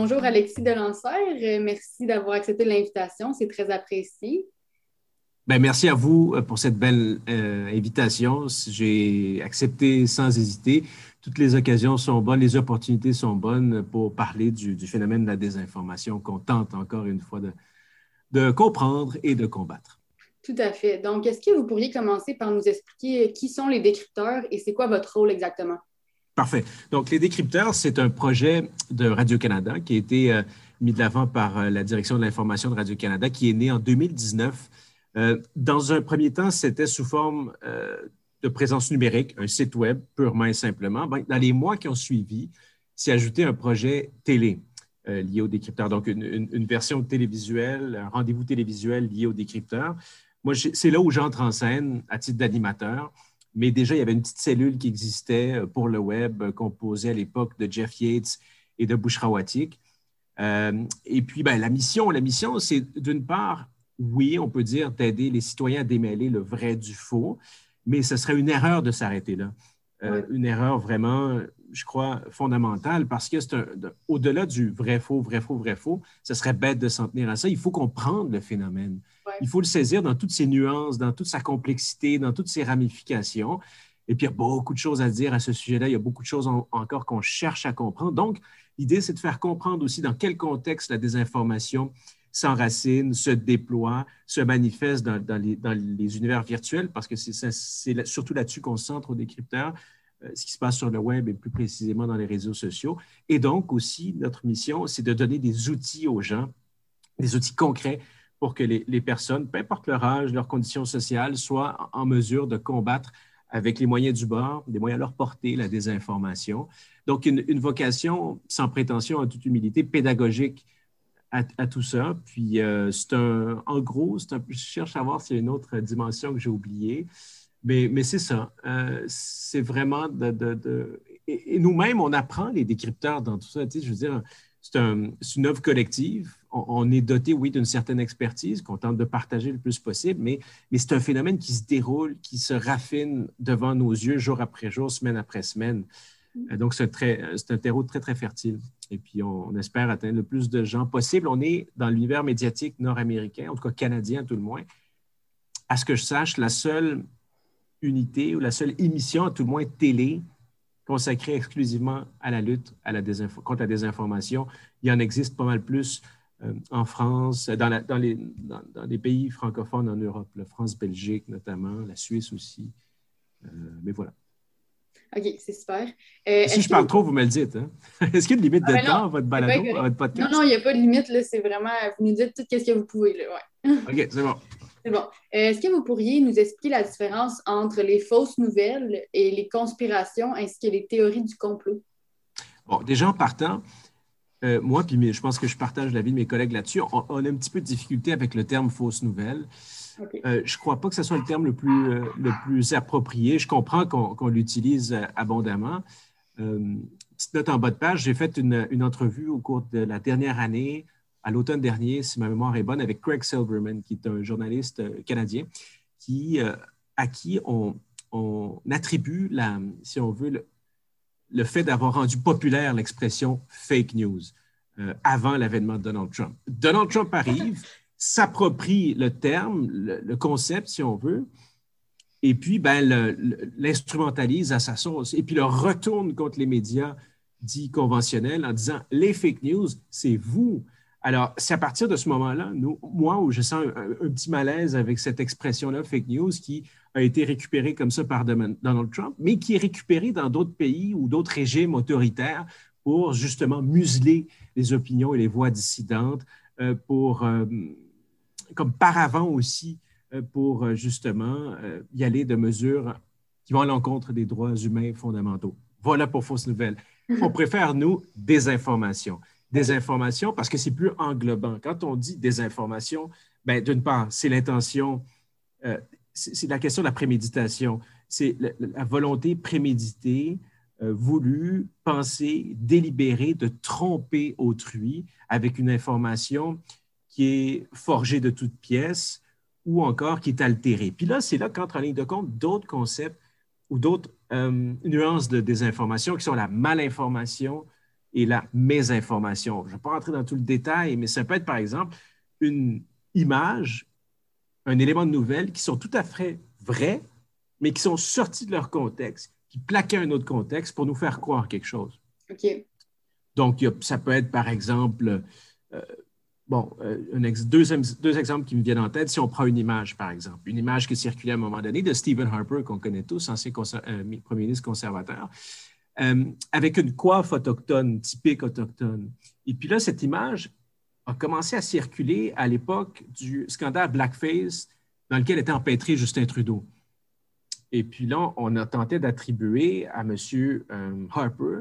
bonjour Alexis Delancer. Merci d'avoir accepté l'invitation. C'est très apprécié. Ben, merci à vous pour cette belle invitation. J'ai accepté sans hésiter. Toutes les occasions sont bonnes, les opportunités sont bonnes pour parler du, du phénomène de la désinformation qu'on tente encore une fois de, de comprendre et de combattre. Tout à fait. Donc, est-ce que vous pourriez commencer par nous expliquer qui sont les décrypteurs et c'est quoi votre rôle exactement? Parfait. Donc, les décrypteurs, c'est un projet de Radio-Canada qui a été euh, mis de l'avant par euh, la direction de l'information de Radio-Canada qui est né en 2019. Euh, dans un premier temps, c'était sous forme de présence numérique, un site web purement et simplement. Ben, dans les mois qui ont suivi, s'est ajouté un projet télé. lié au décrypteur. Donc, une, une, version télévisuelle, un rendez-vous télévisuel lié au décrypteur. Moi, c'est là où j'entre en scène à titre d'animateur. Mais déjà, il y avait une petite cellule qui existait euh, pour le web, euh, composée à l'époque de Jeff Yates et de Bushra Watik. Euh, et puis, ben, la mission, la mission, c'est d'une part, oui, on peut dire d'aider les citoyens à démêler le vrai du faux, mais ce serait une erreur de s'arrêter là. Une erreur vraiment, je crois, fondamentale parce que c'est au-delà du vrai faux, vrai faux, vrai faux, ce serait bête de s'en tenir à ça. Il faut comprendre le phénomène. Il faut le saisir dans toutes ses nuances, dans toute sa complexité, dans toutes ses ramifications. Et puis, il y a beaucoup de choses à dire à ce sujet-là. Il y a beaucoup de choses encore qu'on cherche à comprendre. Donc, l'idée, c'est de faire comprendre aussi dans quel contexte la désinformation s'enracine, se déploie, se manifeste dans, les, univers virtuels, parce que c'est surtout là-dessus qu'on se centre au décrypteur, ce qui se passe sur le web et plus précisément dans les réseaux sociaux. Et donc aussi, notre mission, c'est de donner des outils aux gens, des outils concrets pour que les, personnes, peu importe leur âge, leur condition sociale, soient en mesure de combattre avec les moyens du bord, des moyens à leur portée, la désinformation. Donc, une, vocation sans prétention, en toute humilité, pédagogique à, tout ça. Puis, euh, c'est un, en gros, je cherche à voir s'il y a une autre dimension que j'ai oubliée, mais, c'est ça. Euh, c'est vraiment de. et, nous-mêmes, on apprend les décrypteurs dans tout ça. Je veux dire, c'est une œuvre collective on, est doté, oui, d'une certaine expertise qu'on tente de partager le plus possible, mais, c'est un phénomène qui se déroule, qui se raffine devant nos yeux jour après jour, semaine après semaine. Euh, donc, c'est un terreau très, très fertile. Et puis, on, espère atteindre le plus de gens possible. On est dans l'univers médiatique nord-américain, en tout cas canadien tout le moins. À ce que je sache, la seule unité ou la seule émission, à tout le moins télé, consacrée exclusivement à la lutte à la contre la désinformation. Il y en existe pas mal plus euh, en France, dans, dans, les, dans, les, pays francophones en Europe, la France, Belgique notamment, la Suisse aussi. Euh, mais voilà. OK, c'est super. Euh, si je parle trop, vous me le dites. Hein? Est-ce qu'il y a une limite de ah, ben temps à votre balado, à votre podcast? Non, non, il n'y a pas de limite. C'est vraiment, vous nous dites tout ce que vous pouvez. Là, ouais. OK, c'est bon. C'est bon. Est-ce que vous pourriez nous expliquer la différence entre les fausses nouvelles et les conspirations ainsi que les théories du complot? Bon, déjà en partant, euh, moi, puis je pense que je partage l'avis de mes collègues là-dessus, on, a un petit peu de difficulté avec le terme fausse nouvelle. Euh, je ne crois pas que ce soit le terme le plus, euh, le plus approprié. Je comprends qu'on l'utilise abondamment. petite note en bas de page, j'ai fait une, une, entrevue au cours de la dernière année, à l'automne dernier, si ma mémoire est bonne, avec Craig Silverman, qui est un journaliste canadien, qui, à qui on, on attribue, la, si on veut, le, le fait d'avoir rendu populaire l'expression fake news euh, avant l'avènement de Donald Trump. Donald Trump arrive, s'approprie le terme, le, concept, si on veut, et puis ben, l'instrumentalise à sa sauce, et puis le retourne contre les médias dits conventionnels en disant les fake news, c'est vous. Alors, c'est à partir de ce moment-là, moi, où je sens un, un, petit malaise avec cette expression-là, fake news, qui a été récupéré comme ça par Donald Trump, mais qui est récupéré dans d'autres pays ou d'autres régimes autoritaires pour justement museler les opinions et les voix dissidentes, euh, pour, euh, comme paravent aussi, euh, pour justement y aller de mesures qui vont à l'encontre des droits humains fondamentaux. Voilà pour fausse nouvelle. On préfère, nous, des informations parce que c'est plus englobant. Quand on dit désinformation, ben, d'une part, c'est l'intention c'est la question de la préméditation. C'est la, volonté préméditée, euh, voulue, pensée, délibérée de tromper autrui avec une information qui est forgée de toutes pièces ou encore qui est altérée. Puis là, c'est là qu'entre en ligne de compte d'autres concepts ou d'autres euh, nuances de désinformation qui sont la malinformation, et la mésinformation. Je ne vais pas rentrer dans tout le détail, mais ça peut être par exemple une image, un élément de nouvelle qui sont tout à fait vrais, mais qui sont sortis de leur contexte, qui plaquaient un autre contexte pour nous faire croire quelque chose. OK. Donc, ça peut être par exemple, euh, bon, euh, deux, deux, exemples qui me viennent en tête. Si on prend une image, par exemple, une image qui circulait à un moment donné de Stephen Harper, qu'on connaît tous, ancien euh, premier ministre conservateur, avec une coiffe autochtone, typique autochtone. Et puis là, cette image a commencé à circuler à l'époque du scandale Blackface dans lequel était empêtré Justin Trudeau. Et puis là, on a tenté d'attribuer à M. Euh, Harper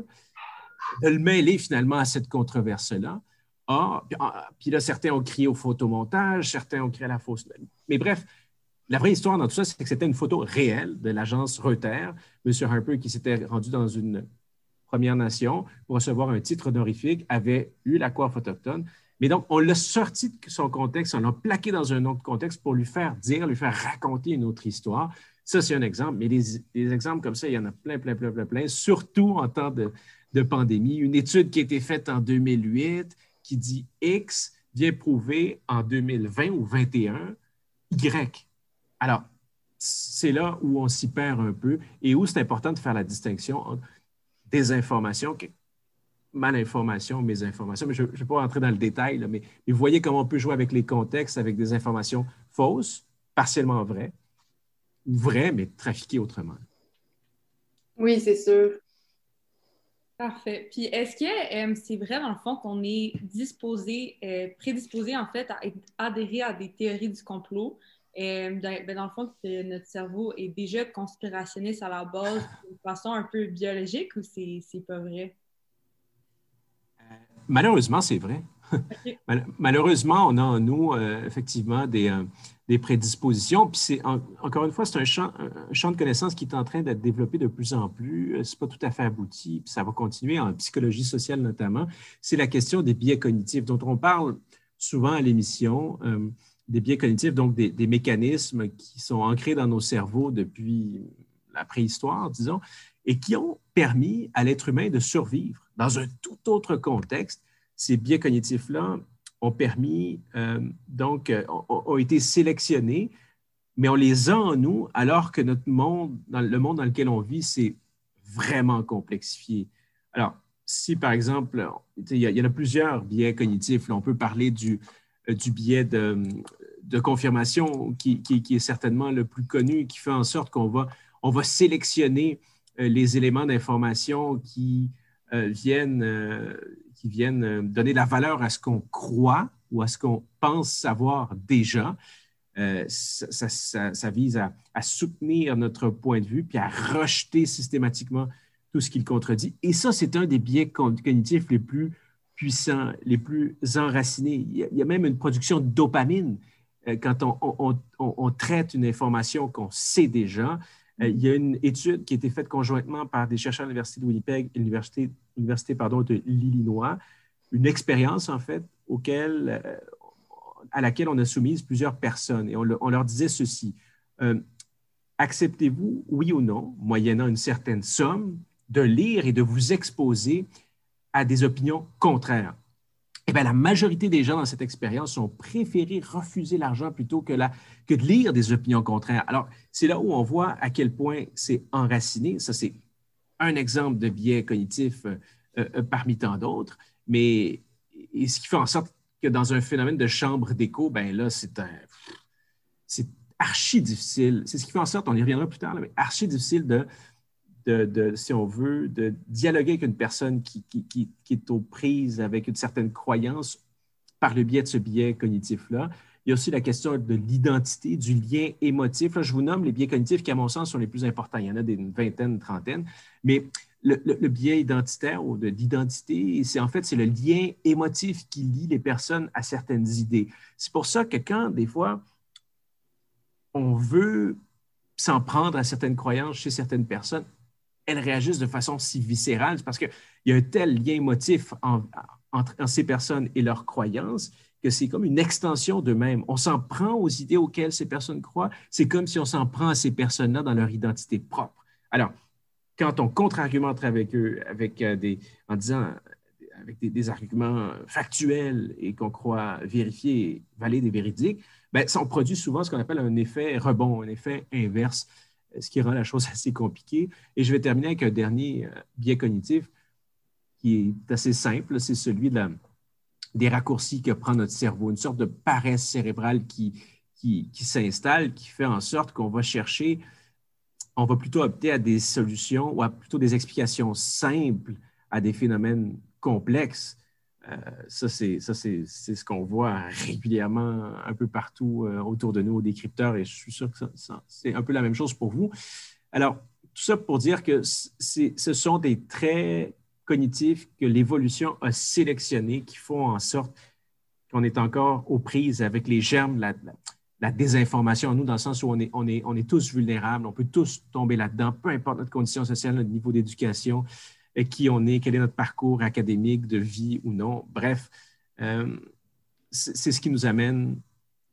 de le mêler finalement à cette controverse-là. Ah, ah, puis là, certains ont crié au photomontage, certains ont crié à la fausse. Mais bref, la vraie histoire dans tout ça, c'est que c'était une photo réelle de l'agence Reuters. M. Harper, qui s'était rendu dans une Première Nation pour recevoir un titre honorifique, avait eu la coiffe autochtone. Mais donc, on l'a sorti de son contexte, on l'a plaqué dans un autre contexte pour lui faire dire, lui faire raconter une autre histoire. Ça, c'est un exemple. Mais des, exemples comme ça, il y en a plein, plein, plein, plein, plein, surtout en temps de, pandémie. Une étude qui a été faite en 2008 qui dit X vient prouver en 2020 ou 2021 Y. Alors, c'est là où on s'y perd un peu et où c'est important de faire la distinction entre des informations malinformation, mésinformation. Mais je ne vais pas rentrer dans le détail, mais, vous voyez comment on peut jouer avec les contextes, avec des informations fausses, partiellement vraies, ou vraies, mais trafiquées autrement. Oui, c'est sûr. Parfait. Puis est-ce que euh, c'est vrai, dans le fond, qu'on est disposé, euh, prédisposé, en fait, à adhérer à des théories du complot? Euh, ben, dans, le fond, que notre cerveau est déjà conspirationniste à la base de façon un peu biologique ou c'est pas vrai? Malheureusement, c'est vrai. Malheureusement, on a en nous euh, effectivement euh, des, prédispositions. Puis c'est encore une fois, c'est un champ, champ, de connaissances qui est en train d'être développé de plus en plus. Euh, c'est pas tout à fait abouti, puis ça va continuer en psychologie sociale notamment. C'est la question des biais cognitifs dont on parle souvent à l'émission. Des biais cognitifs, donc des, mécanismes qui sont ancrés dans nos cerveaux depuis la préhistoire, disons, et qui ont permis à l'être humain de survivre dans un tout autre contexte. Ces biais cognitifs-là ont permis, euh, donc, euh, ont, été sélectionnés, mais on les a en nous alors que notre monde, le monde dans lequel on vit, c'est vraiment complexifié. Alors, si par exemple, il y, en a plusieurs biais cognitifs, on peut parler du, euh, du biais de, de confirmation qui, est certainement le plus connu, qui fait en sorte qu'on va, on va sélectionner euh, les éléments d'information qui euh, viennent, euh, qui viennent donner la valeur à ce qu'on croit ou à ce qu'on pense savoir déjà. Ça, vise à, soutenir notre point de vue puis à rejeter systématiquement tout ce qu'il contredit. Et ça, c'est un des biais cognitifs les plus puissants, les plus enracinés. Il y a, même une production de dopamine quand on traite une information qu'on sait déjà. Euh, il y a une étude qui a été faite conjointement par des chercheurs de l'Université de Winnipeg et l'Université de l'Illinois, une expérience en fait auquel, euh, à laquelle on a soumise plusieurs personnes et on, leur disait ceci. Euh, acceptez-vous, oui ou non, moyennant une certaine somme, de lire et de vous exposer à des opinions contraires? Eh bien, la majorité des gens dans cette expérience ont préféré refuser l'argent plutôt que, la, que de lire des opinions contraires. Alors, c'est là où on voit à quel point c'est enraciné. Ça, c'est un exemple de biais cognitif euh, euh, parmi tant d'autres. Mais ce qui fait en sorte que dans un phénomène de chambre d'écho, ben là, c'est c'est archi difficile. C'est ce qui fait en sorte, on y reviendra plus tard, mais archi difficile de de, si on veut, de dialoguer avec une personne qui, est aux prises avec une certaine croyance par le biais de ce biais cognitif-là. Il y a aussi la question de l'identité, du lien émotif. Là, je vous nomme les biais cognitifs qui, à mon sens, sont les plus importants. Il y en a des vingtaine, une trentaine. Mais le, biais identitaire ou de l'identité, c'est en fait c'est le lien émotif qui lie les personnes à certaines idées. C'est pour ça que quand, des fois, on veut s'en prendre à certaines croyances chez certaines personnes, elles réagissent de façon si viscérale, parce qu'il y a un tel lien émotif entre ces personnes et leurs croyances que c'est comme une extension d'eux-mêmes. On s'en prend aux idées auxquelles ces personnes croient. C'est comme si on s'en prend à ces personnes-là dans leur identité propre. Alors, quand on contre-argumente avec eux avec euh, des, en disant avec des, arguments factuels et qu'on croit vérifiés, valides et véridiques, ben, ça, on produit souvent ce qu'on appelle un effet rebond, un effet inverse, ce qui rend la chose assez compliquée. Et je vais terminer avec un dernier euh, biais cognitif qui est assez simple, c'est celui des raccourcis que prend notre cerveau, une sorte de paresse cérébrale qui, qui, qui s'installe, qui fait en sorte qu'on va chercher, on va plutôt opter à des solutions ou à plutôt des explications simples à des phénomènes complexes. Euh, ça, c'est ce qu'on voit régulièrement un peu partout euh, autour de nous aux décrypteurs et je suis sûr que c'est un peu la même chose pour vous. Alors, tout ça pour dire que ce sont des traits cognitifs que l'évolution a sélectionnés qui font en sorte qu'on est encore aux prises avec les germes, la, désinformation, nous, dans le sens où on est, on, est, on est tous vulnérables, on peut tous tomber là-dedans, peu importe notre condition sociale, notre niveau d'éducation, qui on est, quel est notre parcours académique, de vie ou non. Bref, euh, c'est ce qui nous amène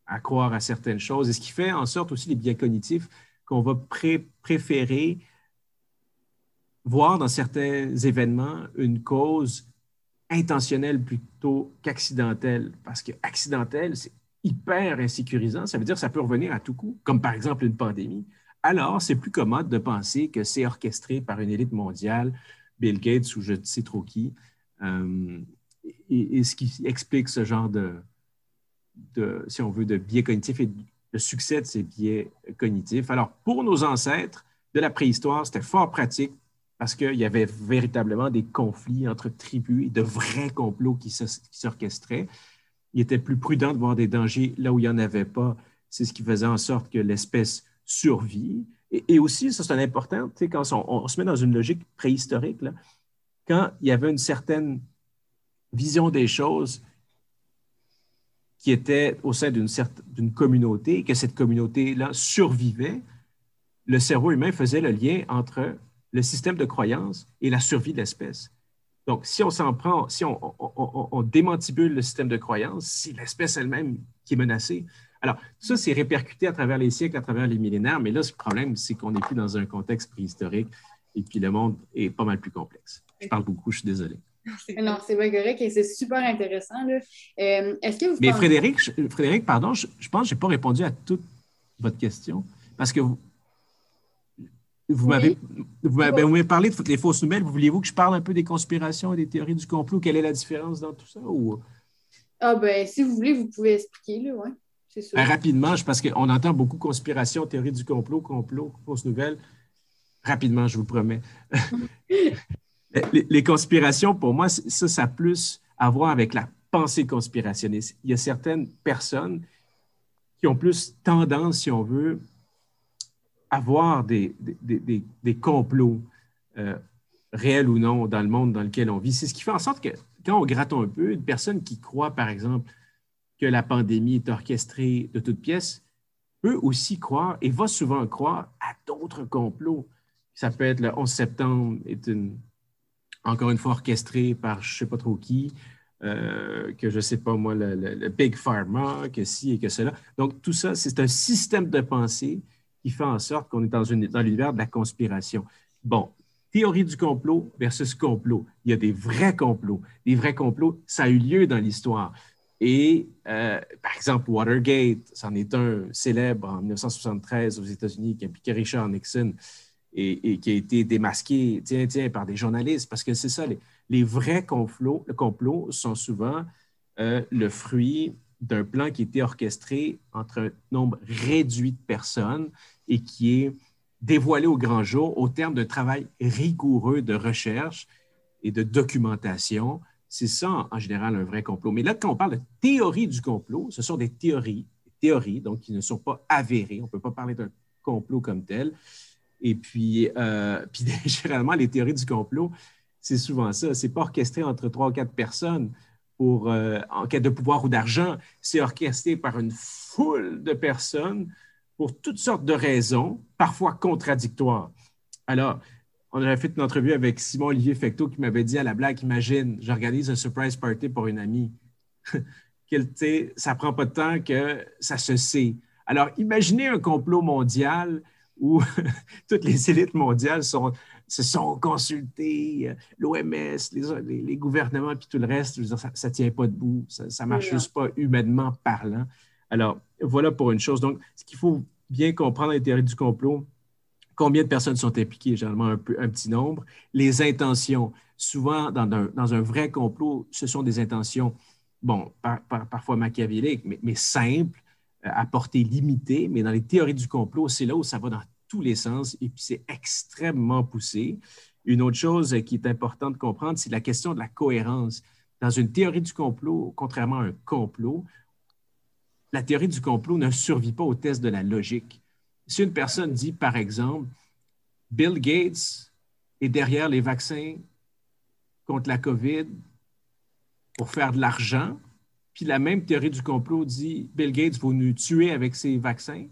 à croire à certaines choses et ce qui fait en sorte aussi les biais cognitifs qu'on va préférer voir dans certains événements une cause intentionnelle plutôt qu'accidentelle. Parce que accidentel, c'est hyper insécurisant. Ça veut dire que ça peut revenir à tout coup, comme par exemple une pandémie. Alors, c'est plus commode de penser que c'est orchestré par une élite mondiale, Bill Gates ou je ne sais trop qui, euh, et, ce qui explique ce genre de, de, si on veut, de biais cognitifs et le succès de ces biais cognitifs. Alors, pour nos ancêtres de la préhistoire, c'était fort pratique parce qu'il y avait véritablement des conflits entre tribus et de vrais complots qui s'orchestraient. Il était plus prudent de voir des dangers là où il n'y en avait pas. C'est ce qui faisait en sorte que l'espèce survit. Et, aussi, ça c'est important, quand on, se met dans une logique préhistorique, quand il y avait une certaine vision des choses qui était au sein d'une communauté, et que cette communauté-là survivait, le cerveau humain faisait le lien entre le système de croyance et la survie de l'espèce. Donc, si on s'en prend, si on, démantibule le système de croyance, c'est l'espèce elle-même qui est menacée. Alors, ça, c'est répercuté à travers les siècles, à travers les millénaires, mais là, ce problème, c'est qu'on n'est plus dans un contexte préhistorique et puis le monde est pas mal plus complexe. Je parle beaucoup, je suis désolé. Non, c'est vrai correct et c'est super intéressant. Là. Euh, est-ce que vous Mais Frédéric, Frédéric, pardon, je, je pense que je n'ai pas répondu à toute votre question parce que vous, vous m'avez vous parlé de toutes les fausses nouvelles. Vous Vouliez-vous que je parle un peu des conspirations et des théories du complot? Quelle est la différence dans tout ça? Ou... Ah ben, si vous voulez, vous pouvez expliquer, là, ouais. Ben, rapidement, parce qu'on entend beaucoup conspiration, théorie du complot, complot, fausses nouvelles. Rapidement, je vous promets. les, les, conspirations, pour moi, ça, ça a plus à voir avec la pensée conspirationniste. Il y a certaines personnes qui ont plus tendance, si on veut, avoir des, des, des, complots euh, réels ou non dans le monde dans lequel on vit. C'est ce qui fait en sorte que quand on gratte un peu, une personne qui croit, par exemple, que la pandémie est orchestrée de toutes pièces, peut aussi croire et va souvent croire à d'autres complots. Ça peut être le 11 septembre, est une, encore une fois orchestré par je ne sais pas trop qui, euh, que je ne sais pas moi, le, le, Big Pharma, que ci et que cela. Donc, tout ça, c'est un système de pensée qui fait en sorte qu'on est dans, une, dans l'univers de la conspiration. Bon, théorie du complot versus complot. Il y a des vrais complots. Les vrais complots, ça a eu lieu dans l'histoire. Et, euh, par exemple, Watergate, c'en est un célèbre en 1973 aux États-Unis qui impliquait Richard Nixon et, qui a été démasqué, tiens, tiens, par des journalistes, parce que c'est ça, les, vrais complots, complots sont souvent euh, le fruit d'un plan qui était orchestré entre un nombre réduit de personnes et qui est dévoilé au grand jour au terme d'un travail rigoureux de recherche et de documentation. C'est ça, en général, un vrai complot. Mais là, quand on parle de théorie du complot, ce sont des théories, théories donc qui ne sont pas avérées. On ne peut pas parler d'un complot comme tel. Et puis, euh, puis, généralement, les théories du complot, c'est souvent ça. C'est pas orchestré entre trois ou quatre personnes pour, euh, en quête de pouvoir ou d'argent. C'est orchestré par une foule de personnes pour toutes sortes de raisons, parfois contradictoires. Alors, on avait fait une entrevue avec Simon Olivier Fecteau qui m'avait dit à la blague, imagine, j'organise un surprise party pour une amie. ça prend pas de temps que ça se sait. Alors, imaginez un complot mondial où toutes les élites mondiales sont, se sont consultées, euh, l'OMS, les, les, gouvernements, puis tout le reste, ça ne tient pas debout, ça ne marche juste pas humainement parlant. Alors, voilà pour une chose. Donc, ce qu'il faut bien comprendre les théories du complot, combien de personnes sont impliquées, généralement un, un petit nombre, les intentions. Souvent, dans un, dans un, vrai complot, ce sont des intentions, bon, parfois machiavéliques, mais, mais simples, euh, à portée limitée, mais dans les théories du complot, c'est là où ça va dans tous les sens et puis c'est extrêmement poussé. Une autre chose qui est importante de comprendre, c'est la question de la cohérence. Dans une théorie du complot, contrairement à un complot, la théorie du complot ne survit pas au test de la logique. Si une personne dit, par exemple, Bill Gates est derrière les vaccins contre la COVID pour faire de l'argent, puis la même théorie du complot dit Bill Gates va nous tuer avec ses vaccins.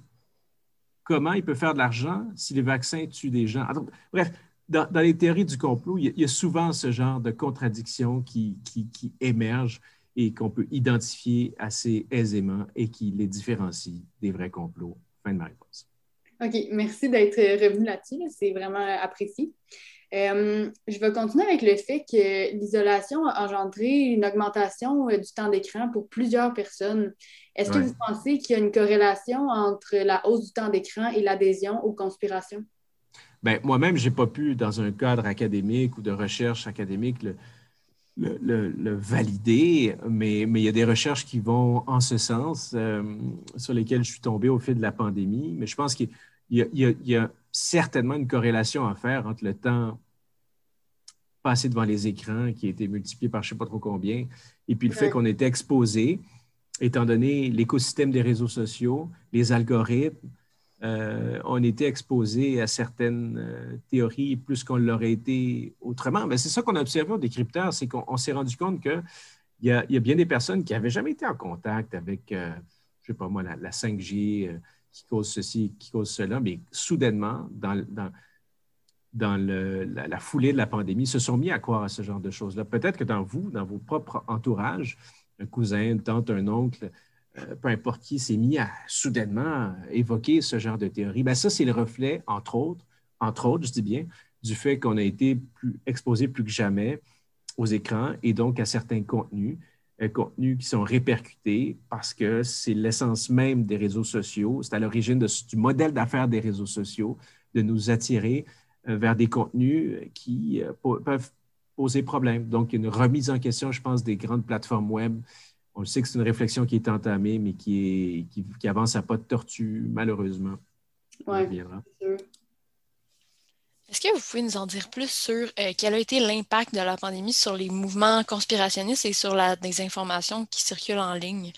Comment il peut faire de l'argent si les vaccins tuent des gens? bref, dans, les théories du complot, il y, a, souvent ce genre de contradictions qui, qui, émergent et qu'on peut identifier assez aisément et qui les différencient des vrais complots. Fin de ma réponse. OK, merci d'être revenu là-dessus. C'est vraiment apprécié. Euh, je vais continuer avec le fait que l'isolation a engendré une augmentation euh, du temps d'écran pour plusieurs personnes. Est-ce que vous pensez qu'il y a une corrélation entre la hausse du temps d'écran et l'adhésion aux conspirations? Bien, moi-même, je n'ai pas pu, dans un cadre académique ou de recherche académique, le, valider, mais, mais, il y a des recherches qui vont en ce sens, euh, sur lesquelles je suis tombé au fil de la pandémie. Mais je pense qu'il y, a certainement une corrélation à faire entre le temps passé devant les écrans qui a été multiplié par je ne sais pas trop combien, et puis le fait qu'on était exposé, étant donné l'écosystème des réseaux sociaux, les algorithmes, euh, on était exposé à certaines euh, théories plus qu'on l'aurait été autrement. Mais c'est ça qu'on a observé au décrypteur, c'est qu'on s'est rendu compte qu'il y, a, y a bien des personnes qui n'avaient jamais été en contact avec, euh, je ne sais pas moi, la, 5G qui cause ceci, qui cause cela, mais soudainement, dans, dans dans la, foulée de la pandémie, se sont mis à croire à ce genre de choses-là. Peut-être que dans vous, dans vos propres entourages, un cousin, une tante, un oncle, euh, peu importe qui, s'est mis à soudainement évoquer ce genre de théorie. Bien, ça, c'est le reflet, entre autres, entre autres, je dis bien, du fait qu'on a été plus, exposé plus que jamais aux écrans et donc à certains contenus, euh, contenus qui sont répercutés parce que c'est l'essence même des réseaux sociaux, c'est à l'origine du modèle d'affaires des réseaux sociaux de nous attirer euh, vers des contenus qui euh, peuvent poser problème. Donc, une remise en question, je pense, des grandes plateformes web. On sait que c'est une réflexion qui est entamée, mais qui, est, qui, avance à pas de tortue, malheureusement. Oui, Est-ce que vous pouvez nous en dire plus sur euh, quel a été l'impact de la pandémie sur les mouvements conspirationnistes et sur la désinformation qui circule en ligne?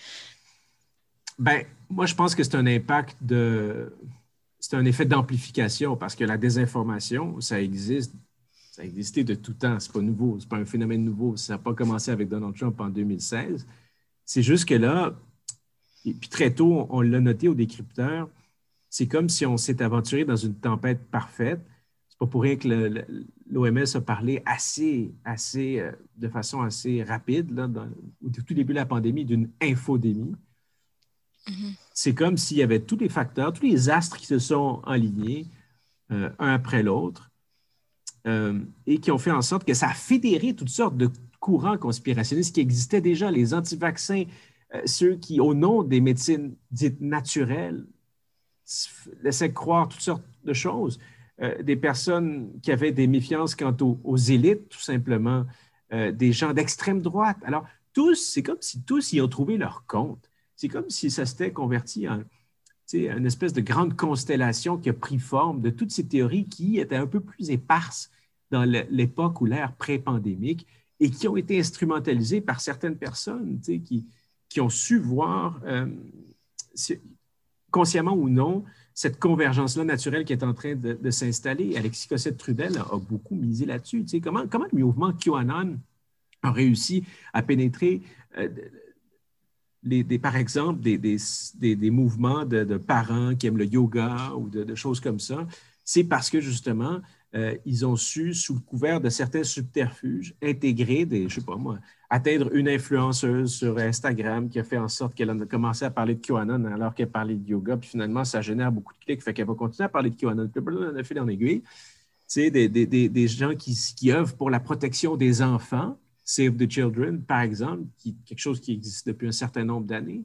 Ben, moi, je pense que c'est un impact de, c'est un effet d'amplification parce que la désinformation, ça existe, ça a existé de tout temps. Ce n'est pas nouveau, ce n'est pas un phénomène nouveau. Ça n'a pas commencé avec Donald Trump en 2016. C'est juste que là, et puis très tôt, on l'a noté au décrypteur, c'est comme si on s'est aventuré dans une tempête parfaite. C'est pas pour rien que l'OMS a parlé assez, assez, euh, de façon assez rapide, là, au tout début de la pandémie, d'une infodémie. C'est comme s'il y avait tous les facteurs, tous les astres qui se sont alignés euh, un après l'autre euh, et qui ont fait en sorte que ça a fédéré toutes sortes de courants conspirationnistes qui existaient déjà, les anti-vaccins, ceux qui, au nom des médecines dites naturelles, laissaient croire toutes sortes de choses, des personnes qui avaient des méfiances quant aux, élites, tout simplement, des gens d'extrême droite. Alors, tous, c'est comme si tous y ont trouvé leur compte. C'est comme si ça s'était converti en une espèce de grande constellation qui a pris forme de toutes ces théories qui étaient un peu plus éparses dans l'époque ou l'ère pré-pandémique et qui ont été instrumentalisées par certaines personnes qui, qui ont su voir, euh, consciemment ou non, cette convergence-là naturelle qui est en train de, s'installer. Alexis Cossette-Trudel a, beaucoup misé là-dessus. Comment, comment le mouvement QAnon a réussi à pénétrer euh, par exemple, des, mouvements de, parents qui aiment le yoga ou de, choses comme ça, c'est parce que justement, euh, ils ont su, sous le couvert de certains subterfuges, intégrer des, je sais pas moi, atteindre une influenceuse sur Instagram qui a fait en sorte qu'elle a commencé à parler de QAnon alors qu'elle parlait de yoga, puis finalement, ça génère beaucoup de clics, fait qu'elle va continuer à parler de QAnon. Puis on a fait en aiguille. Tu des, des, des, gens qui, qui œuvrent pour la protection des enfants, Save the Children, par exemple, quelque chose qui existe depuis un certain nombre d'années.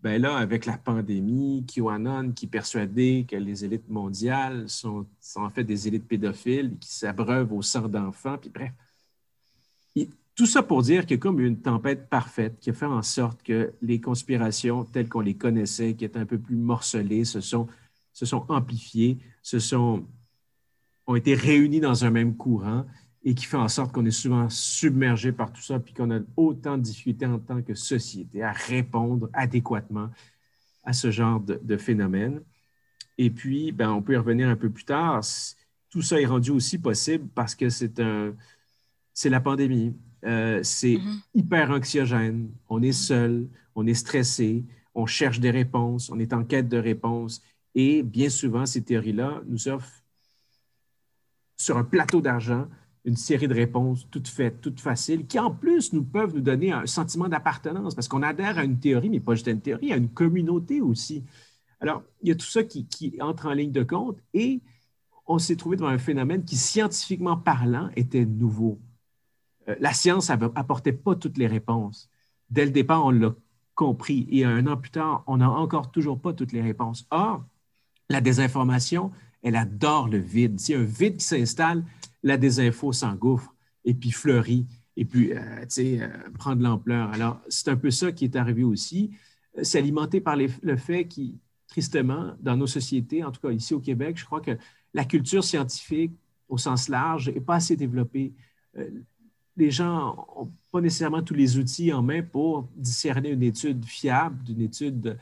Ben là, avec la pandémie, QAnon qui persuadait que les élites mondiales sont, en fait des élites pédophiles qui s'abreuvent au sang d'enfants, puis bref. tout ça pour dire qu'il y a comme une tempête parfaite qui a fait en sorte que les conspirations telles qu'on les connaissait, qui étaient un peu plus morcelées, se sont, se sont amplifiées, se sont, ont été réunies dans un même courant et qui fait en sorte qu'on est souvent submergé par tout ça, puis qu'on a autant de difficultés en tant que société à répondre adéquatement à ce genre de, phénomène. Et puis, ben, on peut y revenir un peu plus tard. Tout ça est rendu aussi possible parce que c'est un, c'est la pandémie. Euh, c'est mm-hmm. hyper anxiogène. On est seul, on est stressé, on cherche des réponses, on est en quête de réponses. Et bien souvent, ces théories-là nous offrent sur un plateau d'argent une série de réponses toutes faites, toutes faciles, qui en plus nous peuvent nous donner un sentiment d'appartenance, parce qu'on adhère à une théorie, mais pas juste à une théorie, à une communauté aussi. Alors, il y a tout ça qui, entre en ligne de compte et on s'est trouvé devant un phénomène qui, scientifiquement parlant, était nouveau. Euh, la science n'apportait pas toutes les réponses. Dès le départ, on l'a compris et un an plus tard, on n'a encore toujours pas toutes les réponses. Or, la désinformation, elle adore le vide. S'il un vide qui s'installe, la désinfo s'engouffre et puis fleurit et puis, euh, euh, prend de l'ampleur. Alors, c'est un peu ça qui est arrivé aussi. Euh, c'est alimenté par le fait qui, tristement, dans nos sociétés, en tout cas ici au Québec, je crois que la culture scientifique au sens large n'est pas assez développée. les gens n'ont pas nécessairement tous les outils en main pour discerner une étude fiable d'une étude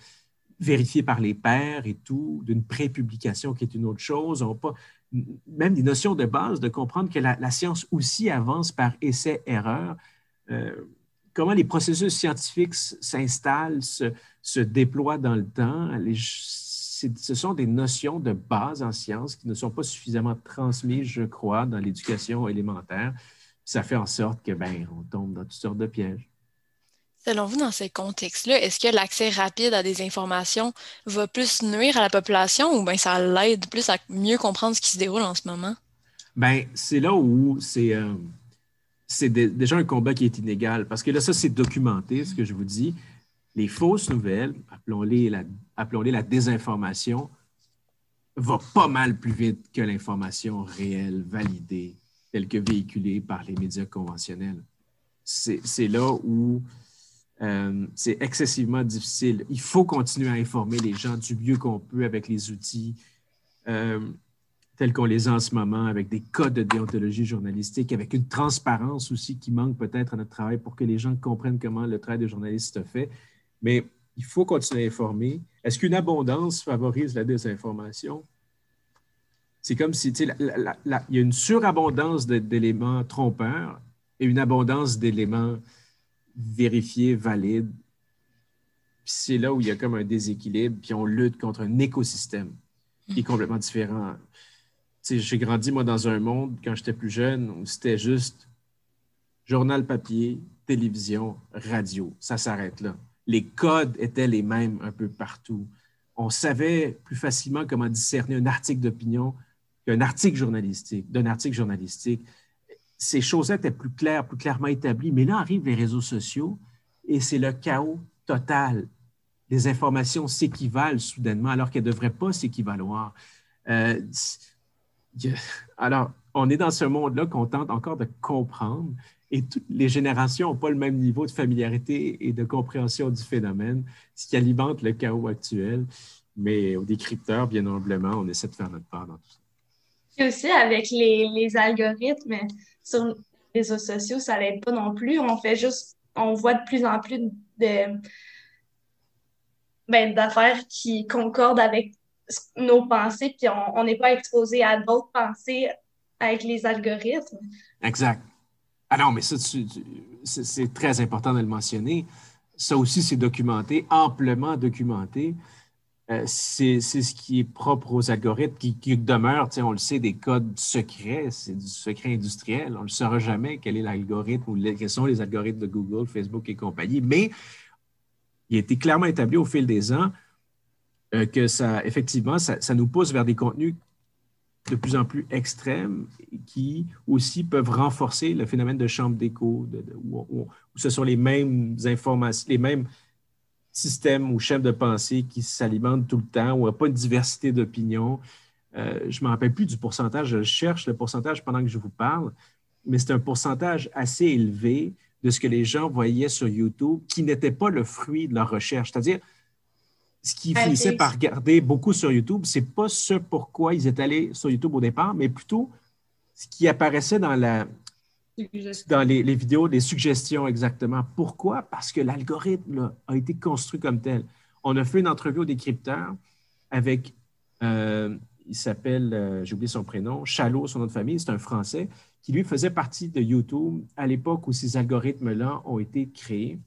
vérifiée par les pairs et tout, d'une prépublication qui est une autre chose. On pas, même des notions de base, de comprendre que la, science aussi avance par essai-erreur. Euh, comment les processus scientifiques s'installent, se, déploient dans le temps. ce sont des notions de base en science qui ne sont pas suffisamment transmises, je crois, dans l'éducation élémentaire. Ça fait en sorte que ben, on tombe dans toutes sortes de pièges. Selon vous, dans ces contextes-là, est-ce que l'accès rapide à des informations va plus nuire à la population ou bien ça l'aide plus à mieux comprendre ce qui se déroule en ce moment? Bien, c'est là où c'est euh, déjà un combat qui est inégal parce que là, ça, c'est documenté, ce que je vous dis. Les fausses nouvelles, appelons-les la, appelons la désinformation, va pas mal plus vite que l'information réelle, validée, telle que véhiculée par les médias conventionnels. C'est là où euh, c'est excessivement difficile. Il faut continuer à informer les gens du mieux qu'on peut avec les outils euh, tels qu'on les a en ce moment, avec des codes de déontologie journalistique, avec une transparence aussi qui manque peut-être à notre travail pour que les gens comprennent comment le travail de journaliste se fait. Mais il faut continuer à informer. Est-ce qu'une abondance favorise la désinformation? C'est comme si il y a une surabondance d'éléments trompeurs et une abondance d'éléments vérifié, valide. c'est là où il y a comme un déséquilibre, puis on lutte contre un écosystème qui est complètement différent. J'ai grandi, moi, dans un monde, quand j'étais plus jeune, où c'était juste journal papier, télévision, radio. Ça s'arrête là. Les codes étaient les mêmes un peu partout. On savait plus facilement comment discerner un article d'opinion qu'un article journalistique, d'un article journalistique ces choses-là étaient plus claires, plus clairement établies. Mais là arrivent les réseaux sociaux et c'est le chaos total. Les informations s'équivalent soudainement alors qu'elles ne devraient pas s'équivaloir. Euh, alors, on est dans ce monde-là qu'on tente encore de comprendre et toutes les générations n'ont pas le même niveau de familiarité et de compréhension du phénomène, ce qui alimente le chaos actuel. Mais aux décrypteurs, bien humblement, on essaie de faire notre part dans tout ça. Et aussi avec les, les algorithmes, sur les réseaux sociaux, ça l'aide pas non plus. On fait juste, on voit de plus en plus de ben, d'affaires qui concordent avec nos pensées, puis on n'est pas exposé à d'autres pensées avec les algorithmes. Exact. Ah non, mais ça, c'est très important de le mentionner. Ça aussi, c'est documenté, amplement documenté. Euh, c'est ce qui est propre aux algorithmes, qui, qui demeure, on le sait, des codes secrets, c'est du secret industriel. On ne saura jamais quel est l'algorithme ou quels sont les algorithmes de Google, Facebook et compagnie, mais il a été clairement établi au fil des ans euh, que ça, effectivement, ça, nous pousse vers des contenus de plus en plus extrêmes qui aussi peuvent renforcer le phénomène de chambre d'écho, où, ce sont les mêmes informations, les mêmes système ou chef de pensée qui s'alimente tout le temps, où il n'y a pas une diversité d'opinions. Euh, je ne me rappelle plus du pourcentage, je cherche le pourcentage pendant que je vous parle, mais c'est un pourcentage assez élevé de ce que les gens voyaient sur YouTube qui n'était pas le fruit de leur recherche. C'est-à-dire, ce qu'ils finissaient par regarder beaucoup sur YouTube, ce n'est pas ce pourquoi ils étaient allés sur YouTube au départ, mais plutôt ce qui apparaissait dans la, dans les, vidéos, les suggestions exactement. Pourquoi? Parce que l'algorithme a été construit comme tel. On a fait une entrevue au décrypteur avec, euh, il s'appelle, euh, j'ai oublié son prénom, Chalot, son nom de famille, c'est un Français, qui lui faisait partie de YouTube à l'époque où ces algorithmes-là ont été créés.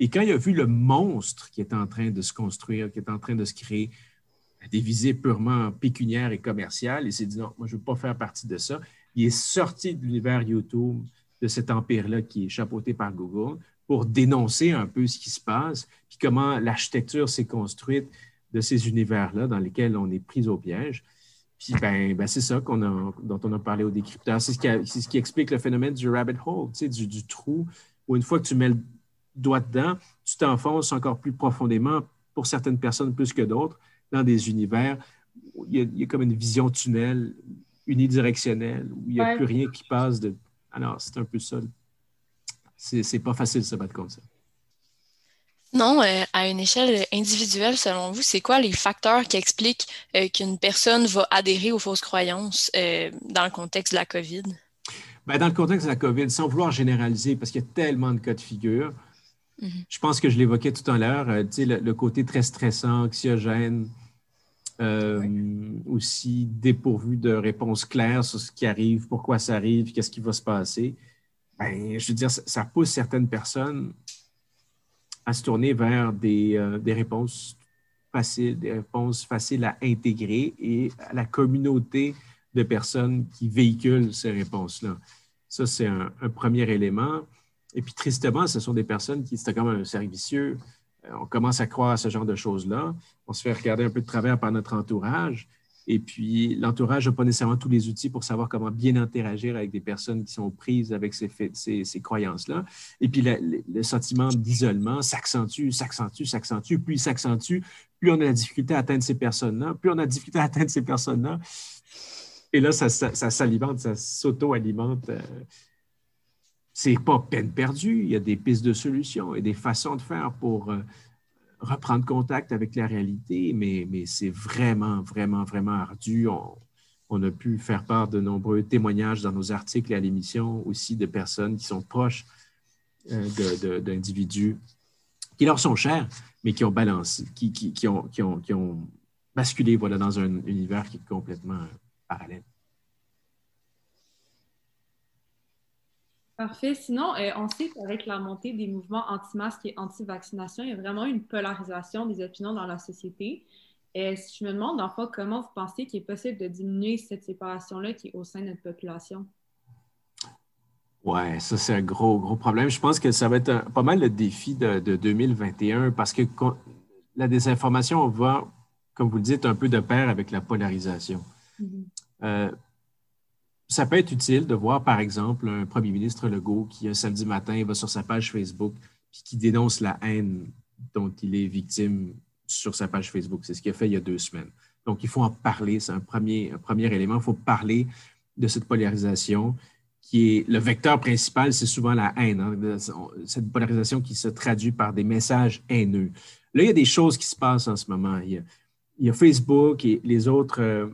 Et quand il a vu le monstre qui est en train de se construire, qui est en train de se créer, des visées purement pécuniaires et commerciales, il s'est dit non, moi je ne veux pas faire partie de ça il est sorti de l'univers YouTube, de cet empire-là qui est chapeauté par Google, pour dénoncer un peu ce qui se passe, puis comment l'architecture s'est construite de ces univers-là dans lesquels on est pris au piège. Puis ben, ben c'est ça dont on a parlé au décrypteur. C'est ce, qui explique le phénomène du rabbit hole, tu sais, du, trou, où une fois que tu mets le doigt dedans, tu t'enfonces encore plus profondément, pour certaines personnes plus que d'autres, dans des univers où il y a comme une vision tunnel unidirectionnel, où il n'y a plus rien qui passe de. Alors, c'est un peu ça. C'est pas facile de se battre contre ça. Non, euh, à une échelle individuelle, selon vous, c'est quoi les facteurs qui expliquent euh, qu'une personne va adhérer aux fausses croyances euh, dans le contexte de la COVID? Bien, dans le contexte de la COVID, sans vouloir généraliser, parce qu'il y a tellement de cas de figure, mm-hmm. je pense que je l'évoquais tout à l'heure, le, le, côté très stressant, anxiogène, euh, aussi dépourvu de réponses claires sur ce qui arrive, pourquoi ça arrive, qu'est-ce qui va se passer. Ben, je veux dire, ça, pousse certaines personnes à se tourner vers des, euh, des, réponses faciles, des réponses faciles à intégrer et à la communauté de personnes qui véhiculent ces réponses-là. Ça, c'est un, premier élément. Et puis, tristement, ce sont des personnes qui, c'est comme un cercle vicieux, on commence à croire à ce genre de choses-là. On se fait regarder un peu de travers par notre entourage. Et puis, l'entourage n'a pas nécessairement tous les outils pour savoir comment bien interagir avec des personnes qui sont prises avec ces, ces, croyances-là. Et puis, le, sentiment d'isolement s'accentue, s'accentue, s'accentue. Plus il s'accentue, plus on a la difficulté à atteindre ces personnes-là, plus on a la difficulté à atteindre ces personnes-là. Et là, ça, ça, s'alimente, ça s'auto-alimente. C'est pas peine perdue. Il y a des pistes de solutions et des façons de faire pour euh, reprendre contact avec la réalité, mais, c'est vraiment, vraiment, vraiment ardu. On, a pu faire part de nombreux témoignages dans nos articles et à l'émission aussi de personnes qui sont proches euh, d'individus qui leur sont chers, mais qui ont balancé, qui, ont, qui ont basculé voilà, dans un univers qui est complètement parallèle. Parfait. Sinon, euh, on sait qu'avec la montée des mouvements anti-masques et anti-vaccination, il y a vraiment une polarisation des opinions dans la société. Et euh, je me demande, enfin, comment vous pensez qu'il est possible de diminuer cette séparation-là qui est au sein de notre population? Oui, ça, c'est un gros, gros problème. Je pense que ça va être pas mal le défi de, 2021 parce que la désinformation va, comme vous le dites, un peu de pair avec la polarisation. Mm-hmm. Euh, ça peut être utile de voir, par exemple, un premier ministre Legault qui, un samedi matin, va sur sa page Facebook et qui dénonce la haine dont il est victime sur sa page Facebook. C'est ce qu'il a fait il y a deux semaines. Donc, il faut en parler. C'est un premier, premier élément. Il faut parler de cette polarisation qui est le vecteur principal, c'est souvent la haine. Hein. cette polarisation qui se traduit par des messages haineux. Là, il y a des choses qui se passent en ce moment. Il y a, Facebook et les autres.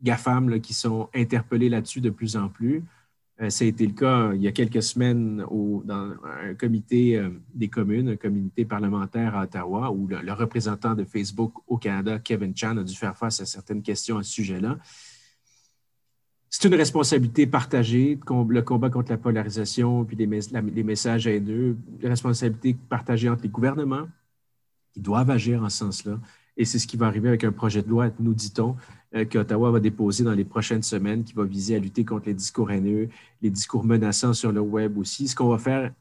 Euh, GAFAM qui sont interpellés là-dessus de plus en plus. Euh, ça a été le cas il y a quelques semaines dans un comité euh, des communes, un comité parlementaire à Ottawa, où le, représentant de Facebook au Canada, Kevin Chan, a dû faire face à certaines questions à ce sujet-là. C'est une responsabilité partagée, le combat contre la polarisation, puis les, les messages haineux, une responsabilité partagée entre les gouvernements, qui doivent agir en ce sens-là, Et c'est ce qui va arriver avec un projet de loi, nous dit-on, euh, qu'Ottawa va déposer dans les prochaines semaines, qui va viser à lutter contre les discours haineux, les discours menaçants sur le web aussi. Ce qu'on va faire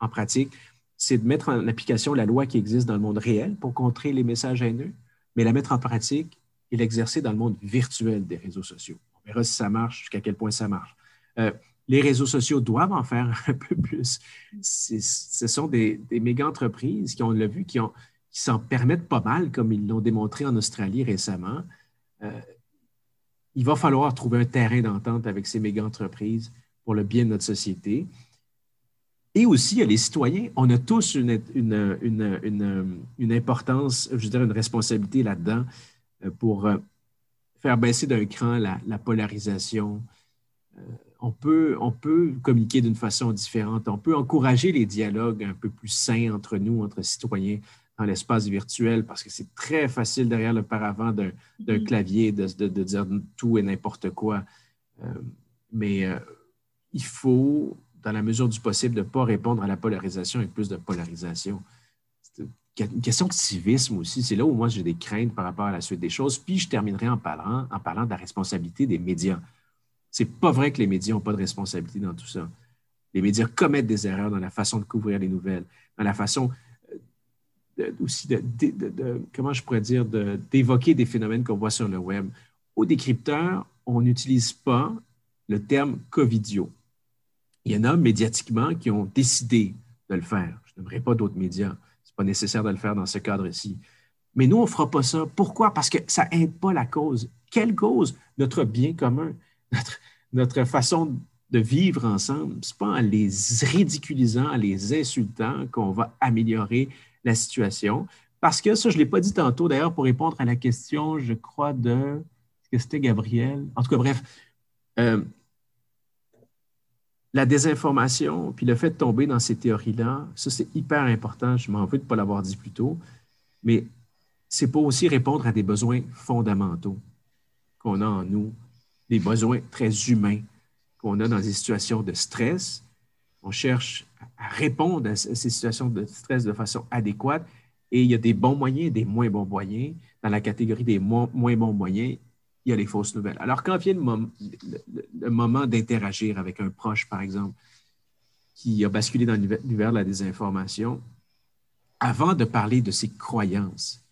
en pratique, c'est de mettre en application la loi qui existe dans le monde réel pour contrer les messages haineux, mais la mettre en pratique et l'exercer dans le monde virtuel des réseaux sociaux. On verra si ça marche, jusqu'à quel point ça marche. Euh, les réseaux sociaux doivent en faire un peu plus. Ce sont des, méga entreprises qui, on l'a vu, qui s'en permettent pas mal, comme ils l'ont démontré en Australie récemment. Euh, il va falloir trouver un terrain d'entente avec ces méga entreprises pour le bien de notre société. Et aussi, les citoyens. On a tous une, une, importance, je veux dire, une responsabilité là-dedans euh, pour euh, faire baisser d'un cran la, polarisation. On peut, on peut communiquer d'une façon différente. On peut encourager les dialogues un peu plus sains entre nous, entre citoyens dans l'espace virtuel parce que c'est très facile derrière le paravent d'un mm-hmm. clavier de, dire tout et n'importe quoi. Euh, mais euh, il faut, dans la mesure du possible, de ne pas répondre à la polarisation avec plus de polarisation. C'est une question de civisme aussi. C'est là où moi j'ai des craintes par rapport à la suite des choses. Puis je terminerai en parlant, en parlant de la responsabilité des médias. C'est pas vrai que les médias n'ont pas de responsabilité dans tout ça. Les médias commettent des erreurs dans la façon de couvrir les nouvelles, dans la façon aussi de, comment je pourrais dire, d'évoquer des phénomènes qu'on voit sur le web. Au décrypteur, on n'utilise pas le terme COVIDio. Il y en a médiatiquement qui ont décidé de le faire. Je n'aimerais pas d'autres médias. Ce n'est pas nécessaire de le faire dans ce cadre-ci. Mais nous, on ne fera pas ça. Pourquoi? Parce que ça n'aide pas la cause. Quelle cause? Notre bien commun, notre, notre façon de vivre ensemble. Ce n'est pas en les ridiculisant, en les insultant qu'on va améliorer la situation. Parce que ça, je ne l'ai pas dit tantôt, d'ailleurs, pour répondre à la question, je crois, de. Est-ce que c'était Gabriel? En tout cas, bref. Euh, la désinformation, puis le fait de tomber dans ces théories-là, ça, c'est hyper important. Je m'en veux de ne pas l'avoir dit plus tôt. Mais c'est pour aussi répondre à des besoins fondamentaux qu'on a en nous, des besoins très humains qu'on a dans des situations de stress. On cherche à répondre à ces situations de stress de façon adéquate. Et il y a des bons moyens et des moins bons moyens. Dans la catégorie des moins, bons moyens, il y a les fausses nouvelles. Alors, quand vient le, moment d'interagir avec un proche, par exemple, qui a basculé dans l'univers de la désinformation, avant de parler de ses croyances,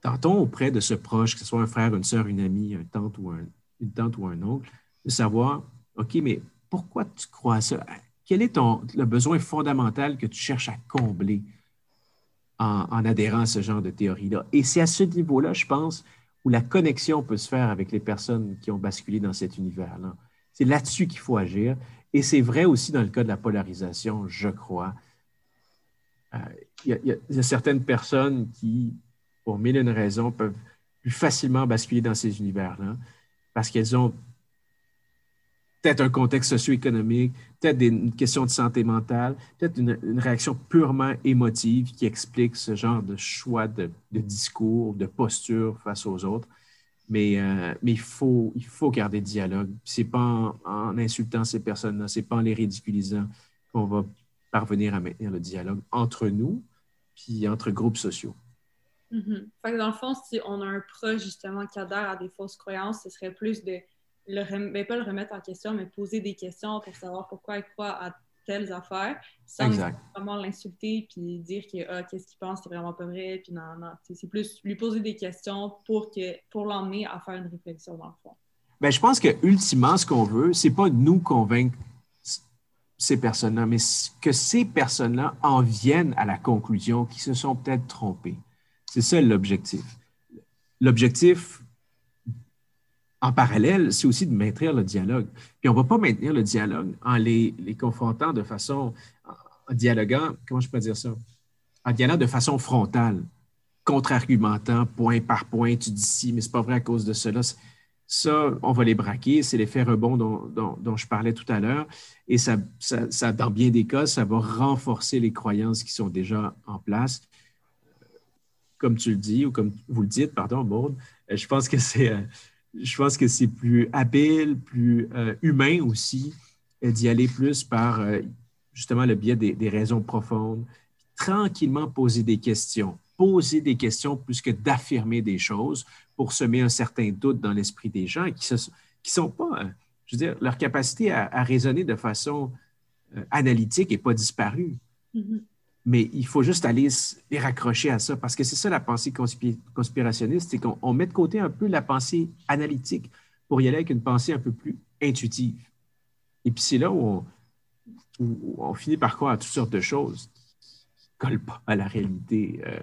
tentons auprès de ce proche, que ce soit un frère, une soeur, une amie, un tante ou un, une tante ou un oncle, de savoir, OK, mais pourquoi tu crois ça? Quel est le besoin fondamental que tu cherches à combler en, adhérant à ce genre de théorie-là? Et c'est à ce niveau-là, je pense, où la connexion peut se faire avec les personnes qui ont basculé dans cet univers-là. C'est là-dessus qu'il faut agir. Et c'est vrai aussi dans le cas de la polarisation, je crois. Euh, il y, a certaines personnes qui, pour mille et une raisons, peuvent plus facilement basculer dans ces univers-là parce qu'elles ont peut-être un contexte socio-économique, peut-être une question de santé mentale, peut-être une, réaction purement émotive qui explique ce genre de choix de, discours, de posture face aux autres. Mais, euh, il, faut, il faut garder le dialogue. Ce n'est pas en, insultant ces personnes-là, ce n'est pas en les ridiculisant qu'on va parvenir à maintenir le dialogue entre nous puis entre groupes sociaux. Mm-hmm. dans le fond, si on a un proche justement qui adhère à des fausses croyances, ce serait plus de le ben, pas le remettre en question, mais poser des questions pour savoir pourquoi il croit à telles affaires, sans vraiment l'insulter puis dire que ah, qu'est-ce qu'il pense, c'est vraiment pas vrai, puis non, non. C'est plus lui poser des questions pour, que, pour l'emmener à faire une réflexion dans le fond. Bien, je pense que ultimement, ce qu'on veut, c'est pas nous convaincre ces personnes-là, mais que ces personnes-là en viennent à la conclusion qu'ils se sont peut-être trompés. C'est ça l'objectif. L'objectif, en parallèle, c'est aussi de maintenir le dialogue. Puis on ne va pas maintenir le dialogue en les, confrontant de façon, en dialoguant, comment je peux dire ça? En dialoguant de façon frontale, contre-argumentant, point par point, tu dis si, mais ce n'est pas vrai à cause de cela. Ça, on va les braquer, c'est l'effet rebond dont, dont, je parlais tout à l'heure. Et ça, ça, dans bien des cas, ça va renforcer les croyances qui sont déjà en place. Comme tu le dis, ou comme vous le dites, pardon, Maud, je pense que c'est euh, je pense que c'est plus habile, plus euh, humain aussi euh, d'y aller plus par euh, justement le biais des, raisons profondes, tranquillement poser des questions poser des questions plus que d'affirmer des choses pour semer un certain doute dans l'esprit des gens qui ne sont pas, je veux dire, leur capacité à, raisonner de façon analytique n'est pas disparue. Mm-hmm. Mais il faut juste aller les raccrocher à ça parce que c'est ça la pensée conspirationniste, c'est qu'on met de côté un peu la pensée analytique pour y aller avec une pensée un peu plus intuitive. Et puis c'est là où on, finit par croire à toutes sortes de choses qui ne collent pas à la réalité euh,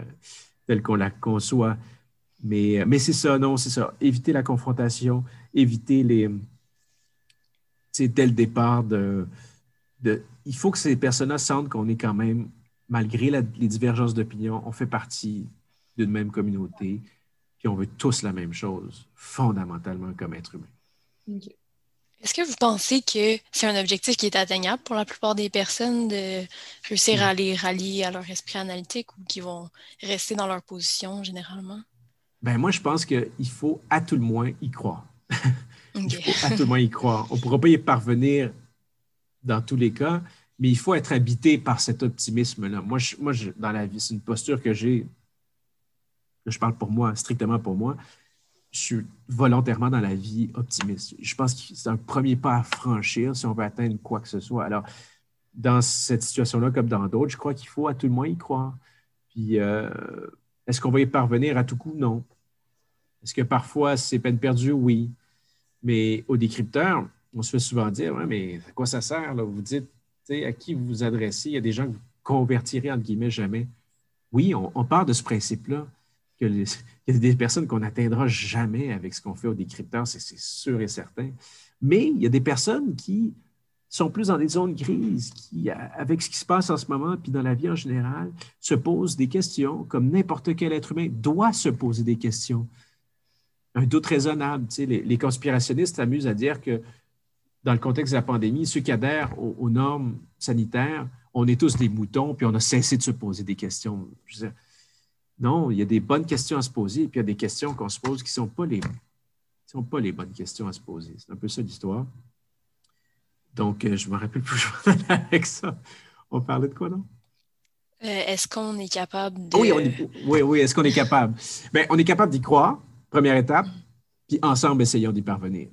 telle qu'on la conçoit. Mais, mais c'est ça, non, c'est ça. Éviter la confrontation, éviter les. C'est dès le départ de. Il faut que ces personnes-là sentent qu'on est quand même, malgré les divergences d'opinion, on fait partie d'une même communauté, puis on veut tous la même chose, fondamentalement comme être humain. Est-ce que vous pensez que c'est un objectif qui est atteignable pour la plupart des personnes de réussir à les rallier à leur esprit analytique ou qui vont rester dans leur position généralement? Ben moi, je pense qu'il faut à tout le moins y croire. il faut à tout le moins y croire. On ne pourra pas y parvenir dans tous les cas, mais il faut être habité par cet optimisme-là. Moi, moi dans la vie, c'est une posture que j'ai, je parle pour moi, strictement pour moi. Je suis volontairement dans la vie optimiste. Je pense que c'est un premier pas à franchir si on veut atteindre quoi que ce soit. Alors, dans cette situation-là, comme dans d'autres, je crois qu'il faut à tout le moins y croire. Puis, euh, est-ce qu'on va y parvenir à tout coup? Non. Est-ce que parfois c'est peine perdue? Oui. Mais au décrypteur, on se fait souvent dire ouais, mais à quoi ça sert? Là? Vous dites à qui vous vous adressez? Il y a des gens que vous convertirez, entre guillemets, jamais. Oui, on, part de ce principe-là, qu'il y a des personnes qu'on n'atteindra jamais avec ce qu'on fait au décrypteur, c'est sûr et certain. Mais il y a des personnes qui sont plus dans des zones grises, qui, avec ce qui se passe en ce moment, puis dans la vie en général, se posent des questions, comme n'importe quel être humain doit se poser des questions. Un doute raisonnable. Tu sais, les, conspirationnistes s'amusent à dire que dans le contexte de la pandémie, ceux qui adhèrent aux, normes sanitaires, on est tous des moutons, puis on a cessé de se poser des questions. non, il y a des bonnes questions à se poser, puis il y a des questions qu'on se pose qui ne sont, pas les, sont pas les bonnes questions à se poser. C'est un peu ça l'histoire. Donc, euh, je ne me rappelle plus avec ça. On parlait de quoi, non? Euh, est-ce qu'on est capable de. Oui, oui, oui, est-ce qu'on est capable? Bien, on est capable d'y croire, première étape, puis ensemble, essayons d'y parvenir.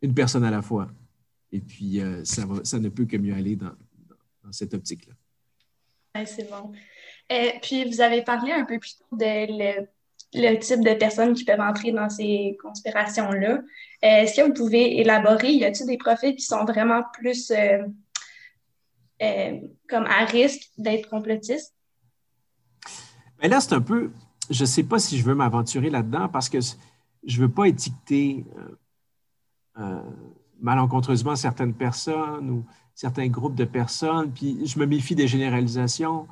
Une personne à la fois. Et puis, euh, ça, ça ne peut que mieux aller dans, cette optique-là. C'est bon. puis, vous avez parlé un peu plus tôt de le type de personnes qui peuvent entrer dans ces conspirations-là. Euh, est-ce que vous pouvez élaborer, y a-t-il des profils qui sont vraiment plus euh, euh, comme à risque d'être complotistes? Mais là, c'est un peu, je ne sais pas si je veux m'aventurer là-dedans parce que je ne veux pas étiqueter malencontreusement certaines personnes ou certains groupes de personnes, puis je me méfie des généralisations.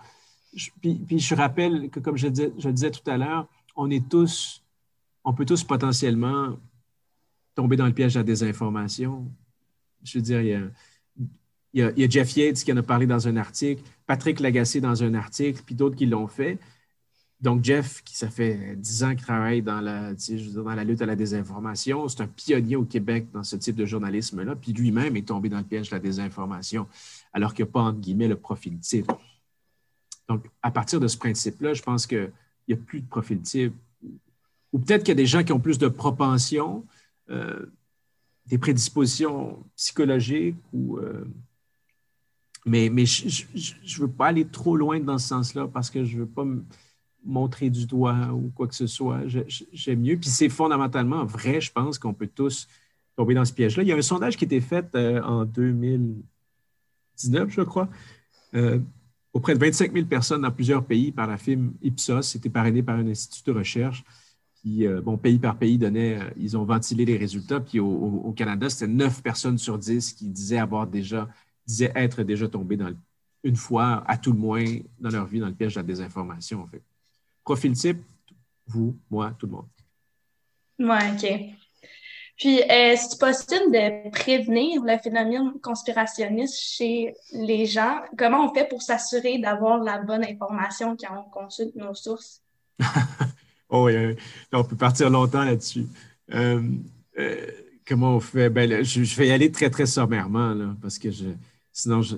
puis, je rappelle que, comme je, je disais tout à l'heure, on est tous, on peut tous potentiellement tomber dans le piège de la désinformation. Je veux dire, il y a, Jeff Yates qui en a parlé dans un article, Patrick Lagacé dans un article, puis d'autres qui l'ont fait. Donc, Jeff, qui ça fait dix ans qu'il travaille dans la, lutte à la désinformation, c'est un pionnier au Québec dans ce type de journalisme-là, puis lui-même est tombé dans le piège de la désinformation, alors qu'il n'y a pas, entre guillemets, le profil type. Donc, à partir de ce principe-là, je pense que il n'y a plus de profil type. Ou peut-être qu'il y a des gens qui ont plus de propension, euh, des prédispositions psychologiques, ou, euh, mais, mais je ne veux pas aller trop loin dans ce sens-là parce que je ne veux pas montrer du doigt ou quoi que ce soit. J'aime mieux. Puis c'est fondamentalement vrai, je pense qu'on peut tous tomber dans ce piège-là. Il y a un sondage qui a été fait euh, en 2019, je crois, auprès de 25 000 personnes dans plusieurs pays par la firme Ipsos. C'était parrainé par un institut de recherche. Puis, euh, bon, pays par pays, donnait, euh, ils ont ventilé les résultats. Puis au, Canada, c'était 9 personnes sur 10 qui disaient avoir déjà, disaient être déjà tombées dans une fois, à tout le moins, dans leur vie, dans le piège de la désinformation, en fait. Profil type, vous, moi, tout le monde. Oui, OK. Puis, est-ce possible de prévenir le phénomène conspirationniste chez les gens? Comment on fait pour s'assurer d'avoir la bonne information quand on consulte nos sources? oh oui, on peut partir longtemps là-dessus. Euh, euh, comment on fait? Ben, je, vais y aller très, très sommairement, là, parce que je, sinon, je,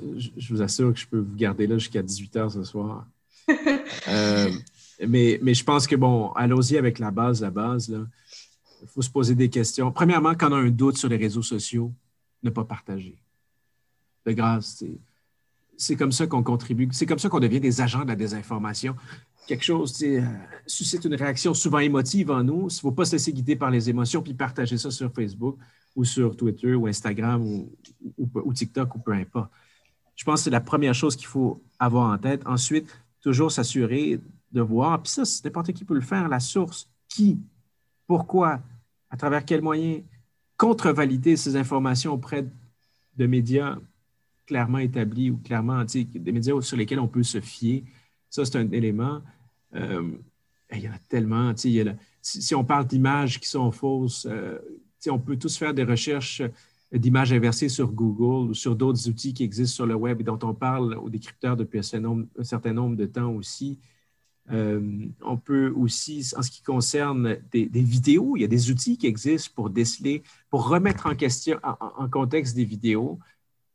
vous assure que je peux vous garder là jusqu'à 18 heures ce soir. Mais, mais je pense que, bon, allons-y avec la base, la base. Il faut se poser des questions. Premièrement, quand on a un doute sur les réseaux sociaux, ne pas partager. De grâce, c'est comme ça qu'on contribue, c'est comme ça qu'on devient des agents de la désinformation. Quelque chose euh, suscite une réaction souvent émotive en nous. Il ne faut pas se laisser guider par les émotions puis partager ça sur Facebook ou sur Twitter ou Instagram ou, ou TikTok ou peu importe. Je pense que c'est la première chose qu'il faut avoir en tête. Ensuite, toujours s'assurer de voir, puis ça, n'importe qui peut le faire, la source. Qui? Pourquoi? À travers quels moyens? Contre-valider ces informations auprès de médias clairement établis ou clairement, des médias sur lesquels on peut se fier. Ça, c'est un élément. Euh, il y en a tellement. si, on parle d'images qui sont fausses, euh, on peut tous faire des recherches d'images inversées sur Google ou sur d'autres outils qui existent sur le web et dont on parle aux décrypteurs depuis un, certain nombre de temps aussi. Euh, on peut aussi, en ce qui concerne des, vidéos, il y a des outils qui existent pour déceler, pour remettre en question, en, contexte des vidéos,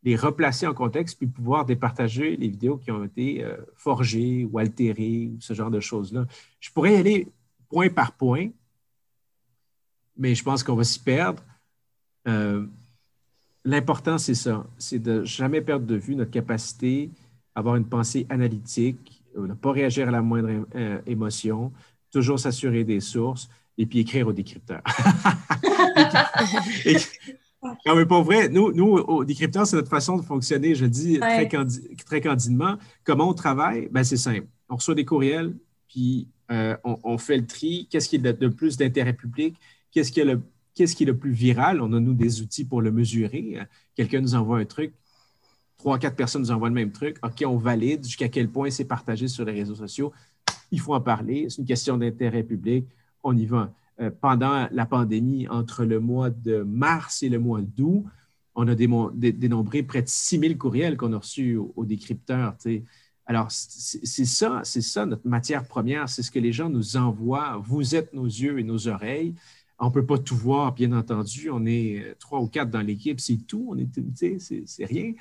les replacer en contexte, puis pouvoir départager les vidéos qui ont été euh, forgées ou altérées, ou ce genre de choses-là. Je pourrais y aller point par point, mais je pense qu'on va s'y perdre. Euh, l'important, c'est ça, c'est de jamais perdre de vue notre capacité à avoir une pensée analytique, ne pas réagir à la moindre euh, émotion, toujours s'assurer des sources et puis écrire au décrypteur. non, mais pour vrai, nous, nous au décrypteur, c'est notre façon de fonctionner, je dis très, très, candidement. Comment on travaille? Ben, c'est simple. On reçoit des courriels, puis euh, on, fait le tri. Qu'est-ce qui est de, plus d'intérêt public? Qu'est-ce qui est le qu'est-ce qui est le plus viral? On a, nous, des outils pour le mesurer. Quelqu'un nous envoie un truc, trois, quatre personnes nous envoient le même truc. OK, on valide jusqu'à quel point c'est partagé sur les réseaux sociaux. Il faut en parler. C'est une question d'intérêt public. On y va. Euh, pendant la pandémie, entre le mois de mars et le mois d'août, on a dénombré près de 6 000 courriels qu'on a reçus aux, décrypteurs. Alors, c'est ça, c'est ça notre matière première, c'est ce que les gens nous envoient. Vous êtes nos yeux et nos oreilles. On ne peut pas tout voir, bien entendu. On est euh, trois ou quatre dans l'équipe, c'est tout. On est, c'est rien.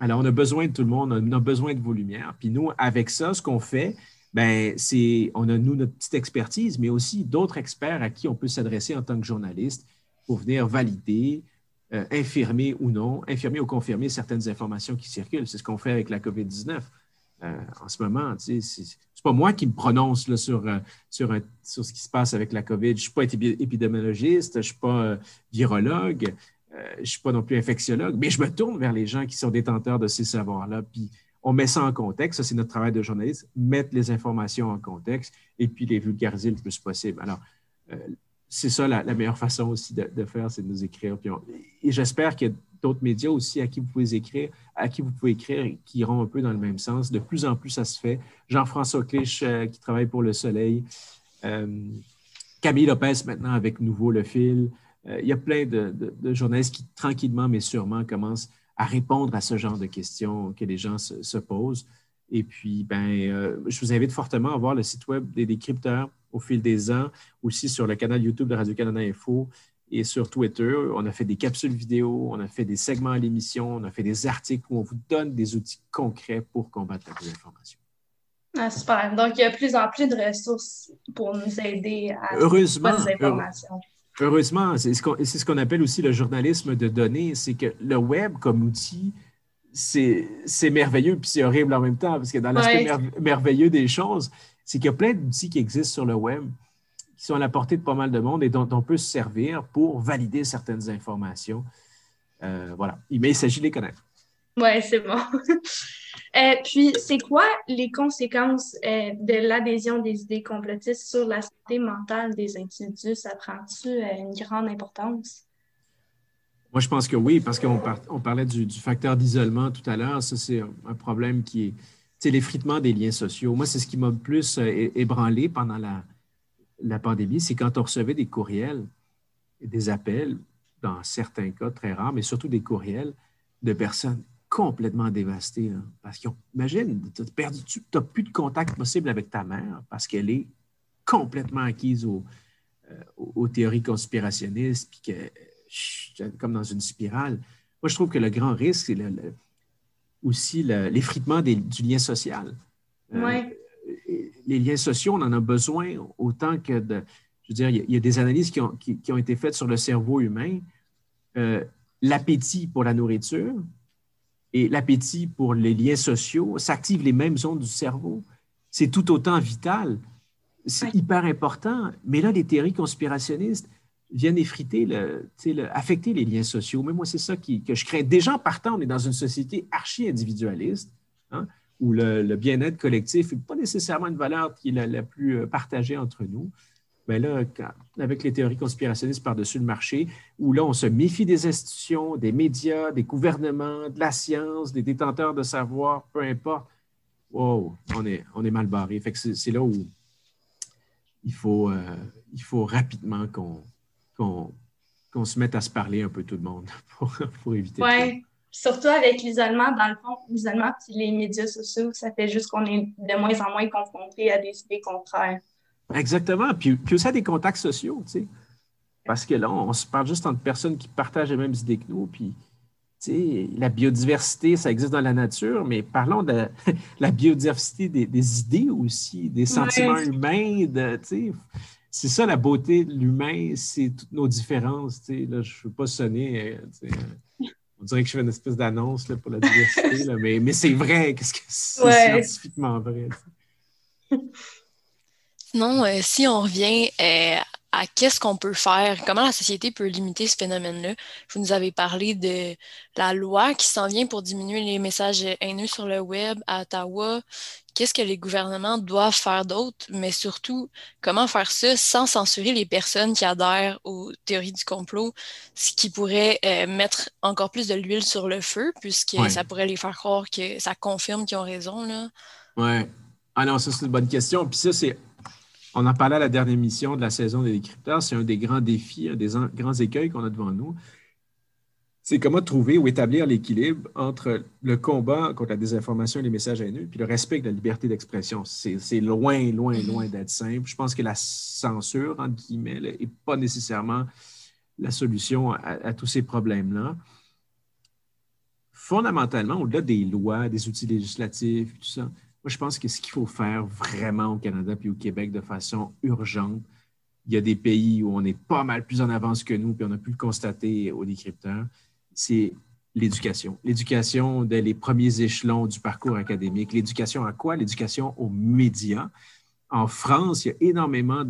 Alors, on a besoin de tout le monde, on a besoin de vos lumières. Puis nous, avec ça, ce qu'on fait, ben, c'est, on a, nous, notre petite expertise, mais aussi d'autres experts à qui on peut s'adresser en tant que journaliste pour venir valider, euh, infirmer ou non, infirmer ou confirmer certaines informations qui circulent. C'est ce qu'on fait avec la COVID-19. Euh, en ce moment. Ce n'est pas moi qui me prononce sur, euh, sur, sur, ce qui se passe avec la COVID. Je ne suis pas épidémiologiste, je ne suis pas virologue, je ne suis pas non plus infectiologue, mais je me tourne vers les gens qui sont détenteurs de ces savoirs-là. Puis on met ça en contexte. Ça, c'est notre travail de journaliste, mettre les informations en contexte et puis les vulgariser le plus possible. Alors, c'est ça la, meilleure façon aussi de, faire, c'est de nous écrire. et j'espère qu'il y a d'autres médias aussi à qui vous pouvez écrire, à qui vous pouvez écrire qui iront un peu dans le même sens. De plus en plus, ça se fait. Jean-François Clich, euh, qui travaille pour Le Soleil. Euh, Camille Lopez, maintenant, avec Nouveau Le Fil. Euh, il y a plein de, journalistes qui, tranquillement mais sûrement, commencent à répondre à ce genre de questions que les gens se, posent. Et puis, ben, je vous invite fortement à voir le site web des décrypteurs au fil des ans, aussi sur le canal YouTube de Radio-Canada Info et sur Twitter. On a fait des capsules vidéo, on a fait des segments à l'émission, on a fait des articles où on vous donne des outils concrets pour combattre la désinformation. Ah, super. Donc, il y a plus en plus de ressources pour nous aider à heureusement, des informations. Heureusement, c'est ce qu'on appelle aussi le journalisme de données, c'est que le web comme outil, c'est merveilleux puis c'est horrible en même temps, parce que dans l'aspect merveilleux des choses, c'est qu'il y a plein d'outils qui existent sur le web qui sont à la portée de pas mal de monde et dont on peut se servir pour valider certaines informations. Euh, voilà. Mais il s'agit de les connaître. Oui, c'est bon. Euh, puis, c'est quoi les conséquences euh, de l'adhésion des idées complotistes sur la santé mentale des individus? Ça prend-tu une grande importance? Moi, je pense que oui, parce qu'on on parlait du, facteur d'isolement tout à l'heure. Ça, c'est un problème qui est, l'effritement des liens sociaux. Moi, c'est ce qui m'a le plus ébranlé pendant la, la pandémie, c'est quand on recevait des courriels, des appels, dans certains cas très rares, mais surtout des courriels de personnes complètement dévastées. parce qu'imagine, tu n'as plus de contact possible avec ta mère parce qu'elle est complètement acquise aux, euh, théories conspirationnistes, puis que, comme dans une spirale. Moi, je trouve que le grand risque, c'est aussi l'effritement du lien social. Euh, les liens sociaux, on en a besoin autant que de. Je veux dire, il y a, des analyses qui ont, qui, ont, été faites sur le cerveau humain. Euh, l'appétit pour la nourriture et l'appétit pour les liens sociaux s'activent les mêmes zones du cerveau. C'est tout autant vital. C'est hyper important. Mais là, les théories conspirationnistes viennent effriter, le, affecter les liens sociaux. Mais moi, c'est ça qui, que je crains. Déjà, en partant, on est dans une société archi-individualiste. Hein, où le, bien-être collectif n'est pas nécessairement une valeur qui est la, plus euh, partagée entre nous. Mais là, avec les théories conspirationnistes par-dessus le marché, où là, on se méfie des institutions, des médias, des gouvernements, de la science, des détenteurs de savoir, peu importe, wow, on est, on est mal barré. Fait que c'est là où il faut, euh, il faut rapidement qu'on se mette à se parler un peu tout le monde pour, pour éviter. Oui, surtout avec l'isolement, dans le fond, l'isolement puis les médias sociaux, ça fait juste qu'on est de moins en moins confronté à des idées contraires. Exactement. Puis, puis aussi à des contacts sociaux, tu sais. Parce que là, on, se parle juste entre personnes qui partagent les mêmes idées que nous. Puis, tu sais, la biodiversité, ça existe dans la nature, mais parlons de la biodiversité des, idées aussi, des sentiments humains. De, tu sais, c'est ça la beauté de l'humain, c'est toutes nos différences. Tu sais. Là, je ne veux pas sonner. Euh, tu sais, on dirait que je fais une espèce d'annonce pour la diversité, mais, mais c'est vrai. Qu'est-ce que c'est scientifiquement vrai? Non, euh, si on revient euh, à qu'est-ce qu'on peut faire, comment la société peut limiter ce phénomène-là, vous nous avez parlé de la loi qui s'en vient pour diminuer les messages haineux sur le web à Ottawa, qu'est-ce que les gouvernements doivent faire d'autre, mais surtout, comment faire ça sans censurer les personnes qui adhèrent aux théories du complot, ce qui pourrait euh, mettre encore plus de l'huile sur le feu, puisque ça pourrait les faire croire que ça confirme qu'ils ont raison. Là? Ouais. Ah non, ça, c'est une bonne question. Puis ça, c'est. On en parlait à la dernière émission de la saison des décrypteurs. C'est un des grands défis, un des grands écueils qu'on a devant nous c'est comment trouver ou établir l'équilibre entre le combat contre la désinformation et les messages haineux, puis le respect de la liberté d'expression. C'est loin, loin, mm-hmm. loin d'être simple. Je pense que la censure, entre guillemets, n'est pas nécessairement la solution à, tous ces problèmes-là. Fondamentalement, au-delà des lois, des outils législatifs, tout ça, moi, je pense que ce qu'il faut faire vraiment au Canada puis au Québec de façon urgente, il y a des pays où on est pas mal plus en avance que nous, puis on a pu le constater aux décrypteurs, c'est l'éducation. L'éducation dès les premiers échelons du parcours académique. L'éducation à quoi? L'éducation aux médias. En France, il y a énormément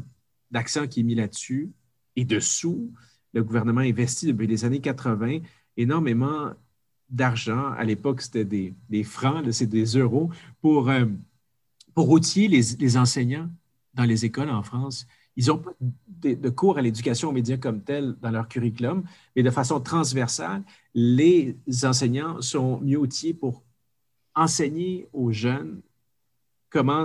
d'accent qui est mis là-dessus. Et dessous, le gouvernement investit depuis les années 80 énormément d'argent. À l'époque, c'était des, francs, c'est des euros pour, euh, pour outiller les enseignants dans les écoles en France. Ils n'ont pas de, cours à l'éducation aux médias comme tel dans leur curriculum, mais de façon transversale, les enseignants sont mieux outillés pour enseigner aux jeunes comment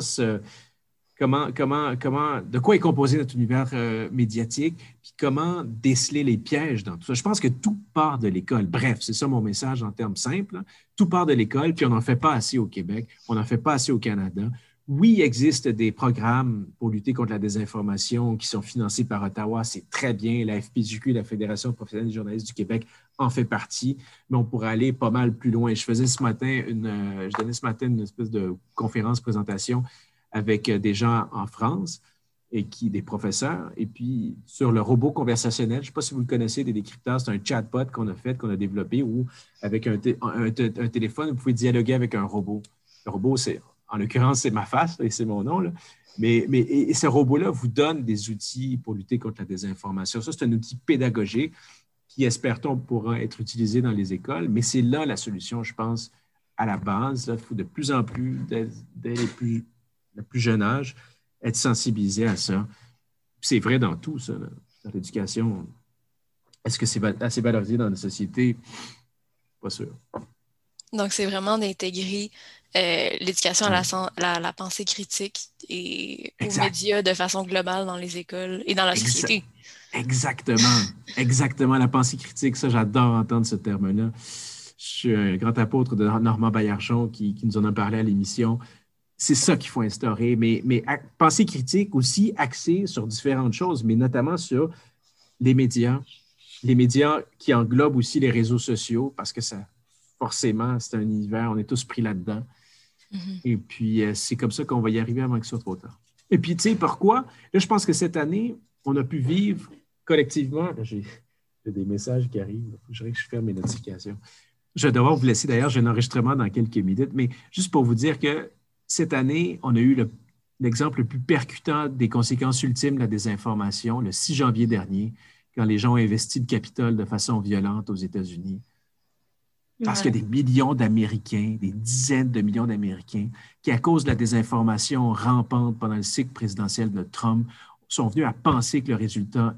comment, comment, comment, de quoi est composé notre univers euh, médiatique, puis comment déceler les pièges dans tout ça. Je pense que tout part de l'école. Bref, c'est ça mon message en termes simples. Tout part de l'école, puis on n'en fait pas assez au Québec, on n'en fait pas assez au Canada oui, il existe des programmes pour lutter contre la désinformation qui sont financés par Ottawa. C'est très bien. La FPJQ, la Fédération professionnelle des journalistes du Québec, en fait partie, mais on pourrait aller pas mal plus loin. Je faisais ce matin une, euh, je donnais ce matin une espèce de conférence présentation avec euh, des gens en France et qui, des professeurs, et puis sur le robot conversationnel. Je ne sais pas si vous le connaissez, des décrypteurs, c'est un chatbot qu'on a fait, qu'on a développé, où avec un, téléphone, vous pouvez dialoguer avec un robot. Le robot, c'est en l'occurrence, c'est ma face et c'est mon nom. Mais, mais et, ce robot-là vous donne des outils pour lutter contre la désinformation. Ça, c'est un outil pédagogique qui, espère-t-on, pourra être utilisé dans les écoles. Mais c'est là la solution, je pense, à la base. il faut de plus en plus, dès, les plus, le plus jeune âge, être sensibilisé à ça. C'est vrai dans tout, ça, dans l'éducation. Est-ce que c'est assez valorisé dans la société? Pas sûr. Donc, c'est vraiment d'intégrer euh, l'éducation à la, la, pensée critique et aux médias de façon globale dans les écoles et dans la société. Exactement. Exactement. La pensée critique, ça, j'adore entendre ce terme-là. Je suis un grand apôtre de Normand Baillargeon qui, qui nous en a parlé à l'émission. C'est ça qu'il faut instaurer, mais, mais pensée critique aussi axée sur différentes choses, mais notamment sur les médias, les médias qui englobent aussi les réseaux sociaux, parce que ça, forcément, c'est un univers, on est tous pris là-dedans. Mm-hmm. Et puis, euh, c'est comme ça qu'on va y arriver avant que ce soit trop tard. Et puis, tu sais, pourquoi? Là, je pense que cette année, on a pu vivre collectivement. J'ai des messages qui arrivent. Il faudrait que je ferme mes notifications. Je vais devoir vous laisser d'ailleurs, j'ai un enregistrement dans quelques minutes, mais juste pour vous dire que cette année, on a eu l'exemple le, plus percutant des conséquences ultimes de la désinformation le 6 janvier dernier, quand les gens ont investi le capital de façon violente aux États-Unis. Parce qu'il y a des millions d'Américains, des dizaines de millions d'Américains, qui, à cause de la désinformation rampante pendant le cycle présidentiel de Trump, sont venus à penser que le résultat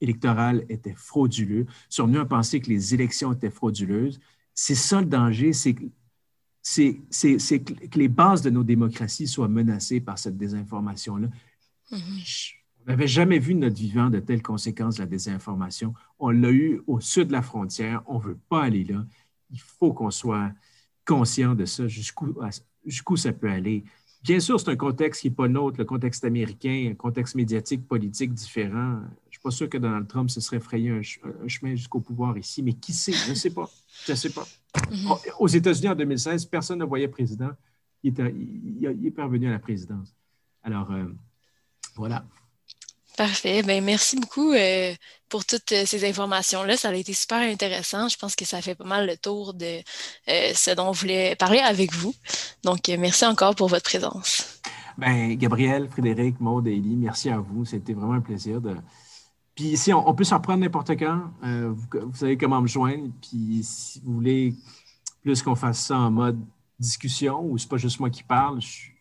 électoral était frauduleux, sont venus à penser que les élections étaient frauduleuses. C'est ça le danger, c'est que, que les bases de nos démocraties soient menacées par cette désinformation-là. Mm-hmm. On n'avait jamais vu de notre vivant de telles conséquences de la désinformation. On l'a eu au sud de la frontière. On ne veut pas aller là. Il faut qu'on soit conscient de ça, jusqu'où ça peut aller. Bien sûr, c'est un contexte qui n'est pas nôtre, le contexte américain, un contexte médiatique, politique différent. Je ne suis pas sûr que Donald Trump se serait frayé un, chemin jusqu'au pouvoir ici, mais qui sait? Je ne sais pas. Je ne sais pas. Mm-hmm. Aux États-Unis, en 2016, personne ne voyait président. Il, est parvenu à la présidence. Alors, euh, voilà. Parfait. Ben, merci beaucoup euh, pour toutes euh, ces informations-là. Ça a été super intéressant. Je pense que ça fait pas mal le tour de euh, ce dont on voulait parler avec vous. Donc, merci encore pour votre présence. Ben, Gabriel, Frédéric, Maud, Élie, merci à vous. C'était vraiment un plaisir de. Puis ici, on, peut s'en prendre n'importe quand. Vous, savez comment me joindre. Puis si vous voulez plus qu'on fasse ça en mode discussion ou c'est pas juste moi qui parle, je suis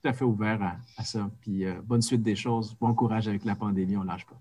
tout à fait ouvert à, ça. Puis euh, bonne suite des choses. Bon courage avec la pandémie, on lâche pas.